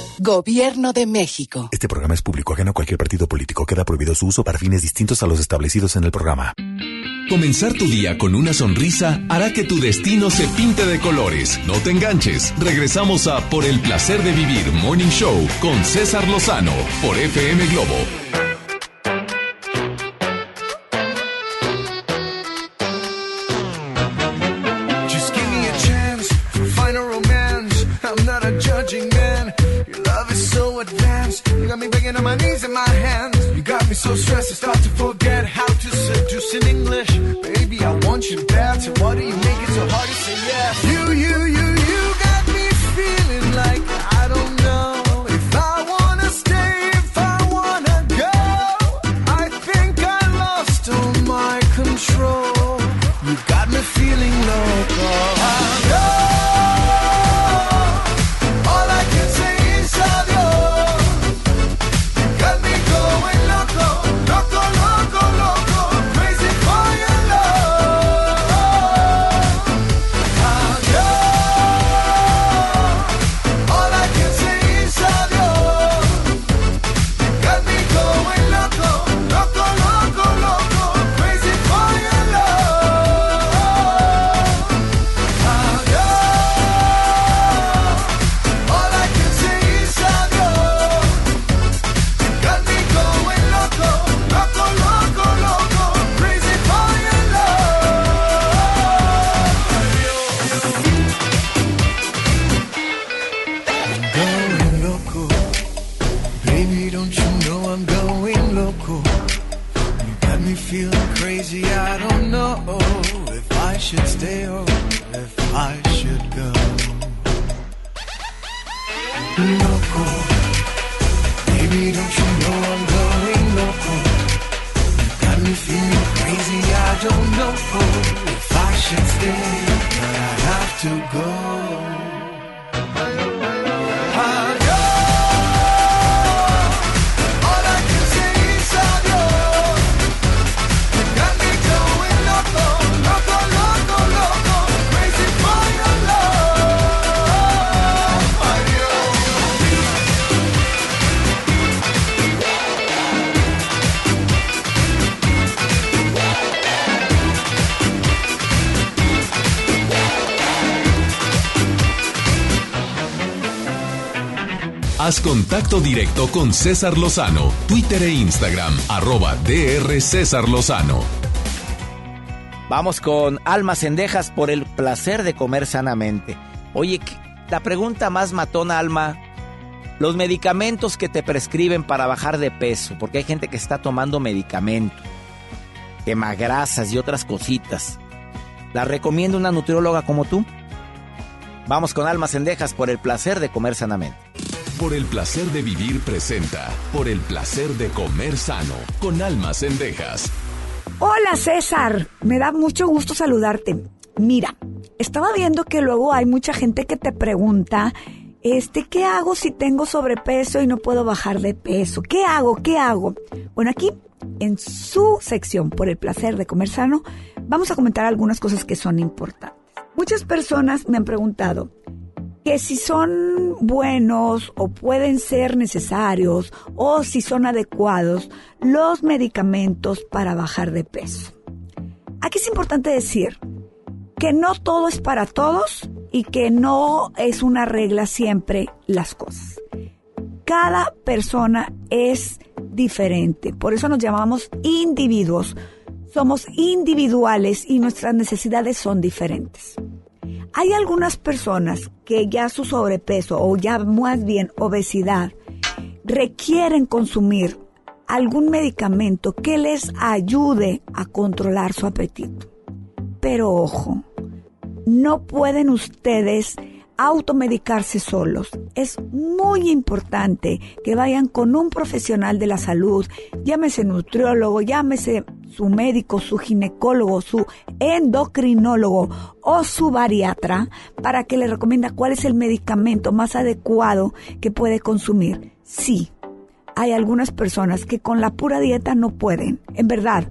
Gobierno de México. Este programa es público ajeno a cualquier partido político. Queda prohibido su uso para fines distintos a los establecidos en el programa. Comenzar tu día con una sonrisa hará que tu destino se pinte de colores. No te enganches. Regresamos a Por el placer de vivir Morning Show con César Lozano por FM Globo. My knees and my hands. You got me so stressed I start to forget how contacto directo con César Lozano, Twitter e Instagram, arroba DR César Lozano. Vamos con almas cendejas por el placer de comer sanamente. Oye, ¿qué- la pregunta más matona, Alma, los medicamentos que te prescriben para bajar de peso, porque hay gente que está tomando medicamento, quemagrasas y otras cositas. ¿La recomienda una nutrióloga como tú? Vamos con almas cendejas por el placer de comer sanamente. Por el placer de vivir presenta. Por el placer de comer sano. Con almas cendejas. Hola César, me da mucho gusto saludarte. Mira, estaba viendo que luego hay mucha gente que te pregunta, este, ¿qué hago si tengo sobrepeso y no puedo bajar de peso? ¿Qué hago? ¿Qué hago? Bueno, aquí en su sección por el placer de comer sano, vamos a comentar algunas cosas que son importantes. Muchas personas me han preguntado que si son buenos o pueden ser necesarios o si son adecuados los medicamentos para bajar de peso. Aquí es importante decir que no todo es para todos y que no es una regla siempre las cosas. Cada persona es diferente, por eso nos llamamos individuos. Somos individuales y nuestras necesidades son diferentes. Hay algunas personas que ya su sobrepeso o ya más bien obesidad requieren consumir algún medicamento que les ayude a controlar su apetito. Pero ojo, no pueden ustedes automedicarse solos. Es muy importante que vayan con un profesional de la salud, llámese nutriólogo, llámese su médico, su ginecólogo, su endocrinólogo o su bariatra para que le recomienda cuál es el medicamento más adecuado que puede consumir. Sí, hay algunas personas que con la pura dieta no pueden. En verdad,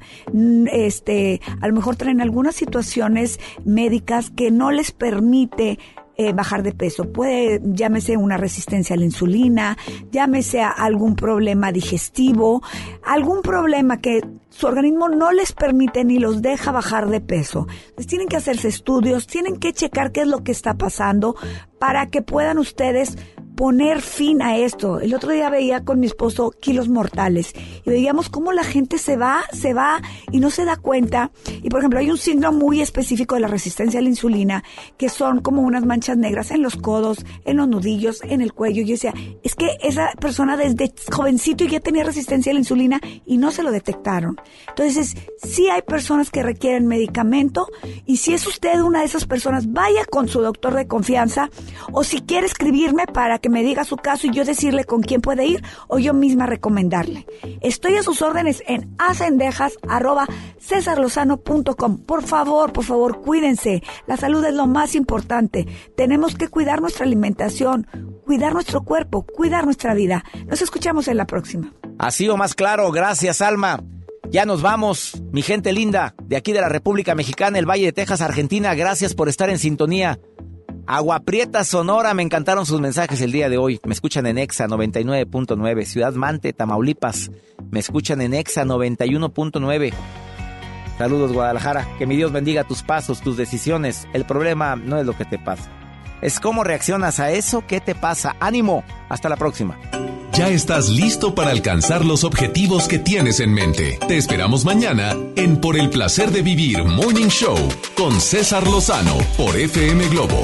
este, a lo mejor traen algunas situaciones médicas que no les permite eh, bajar de peso. Puede, llámese una resistencia a la insulina, llámese a algún problema digestivo, algún problema que su organismo no les permite ni los deja bajar de peso. Entonces tienen que hacerse estudios, tienen que checar qué es lo que está pasando para que puedan ustedes poner fin a esto. El otro día veía con mi esposo kilos mortales y veíamos cómo la gente se va, se va y no se da cuenta. Y por ejemplo, hay un síndrome muy específico de la resistencia a la insulina que son como unas manchas negras en los codos, en los nudillos, en el cuello. Y yo decía, es que esa persona desde jovencito ya tenía resistencia a la insulina y no se lo detectaron. Entonces, sí hay personas que requieren medicamento y si es usted una de esas personas, vaya con su doctor de confianza o si quiere escribirme para que me diga su caso y yo decirle con quién puede ir o yo misma recomendarle. Estoy a sus órdenes en acendejas.cesarlozano.com. Por favor, por favor, cuídense. La salud es lo más importante. Tenemos que cuidar nuestra alimentación, cuidar nuestro cuerpo, cuidar nuestra vida. Nos escuchamos en la próxima. Así o más claro, gracias Alma. Ya nos vamos, mi gente linda, de aquí de la República Mexicana, el Valle de Texas, Argentina. Gracias por estar en sintonía. Agua Prieta, Sonora, me encantaron sus mensajes el día de hoy. Me escuchan en Exa 99.9. Ciudad Mante, Tamaulipas, me escuchan en Exa 91.9. Saludos Guadalajara, que mi Dios bendiga tus pasos, tus decisiones. El problema no es lo que te pasa, es cómo reaccionas a eso que te pasa. Ánimo, hasta la próxima. Ya estás listo para alcanzar los objetivos que tienes en mente. Te esperamos mañana en Por el placer de vivir Morning Show con César Lozano por FM Globo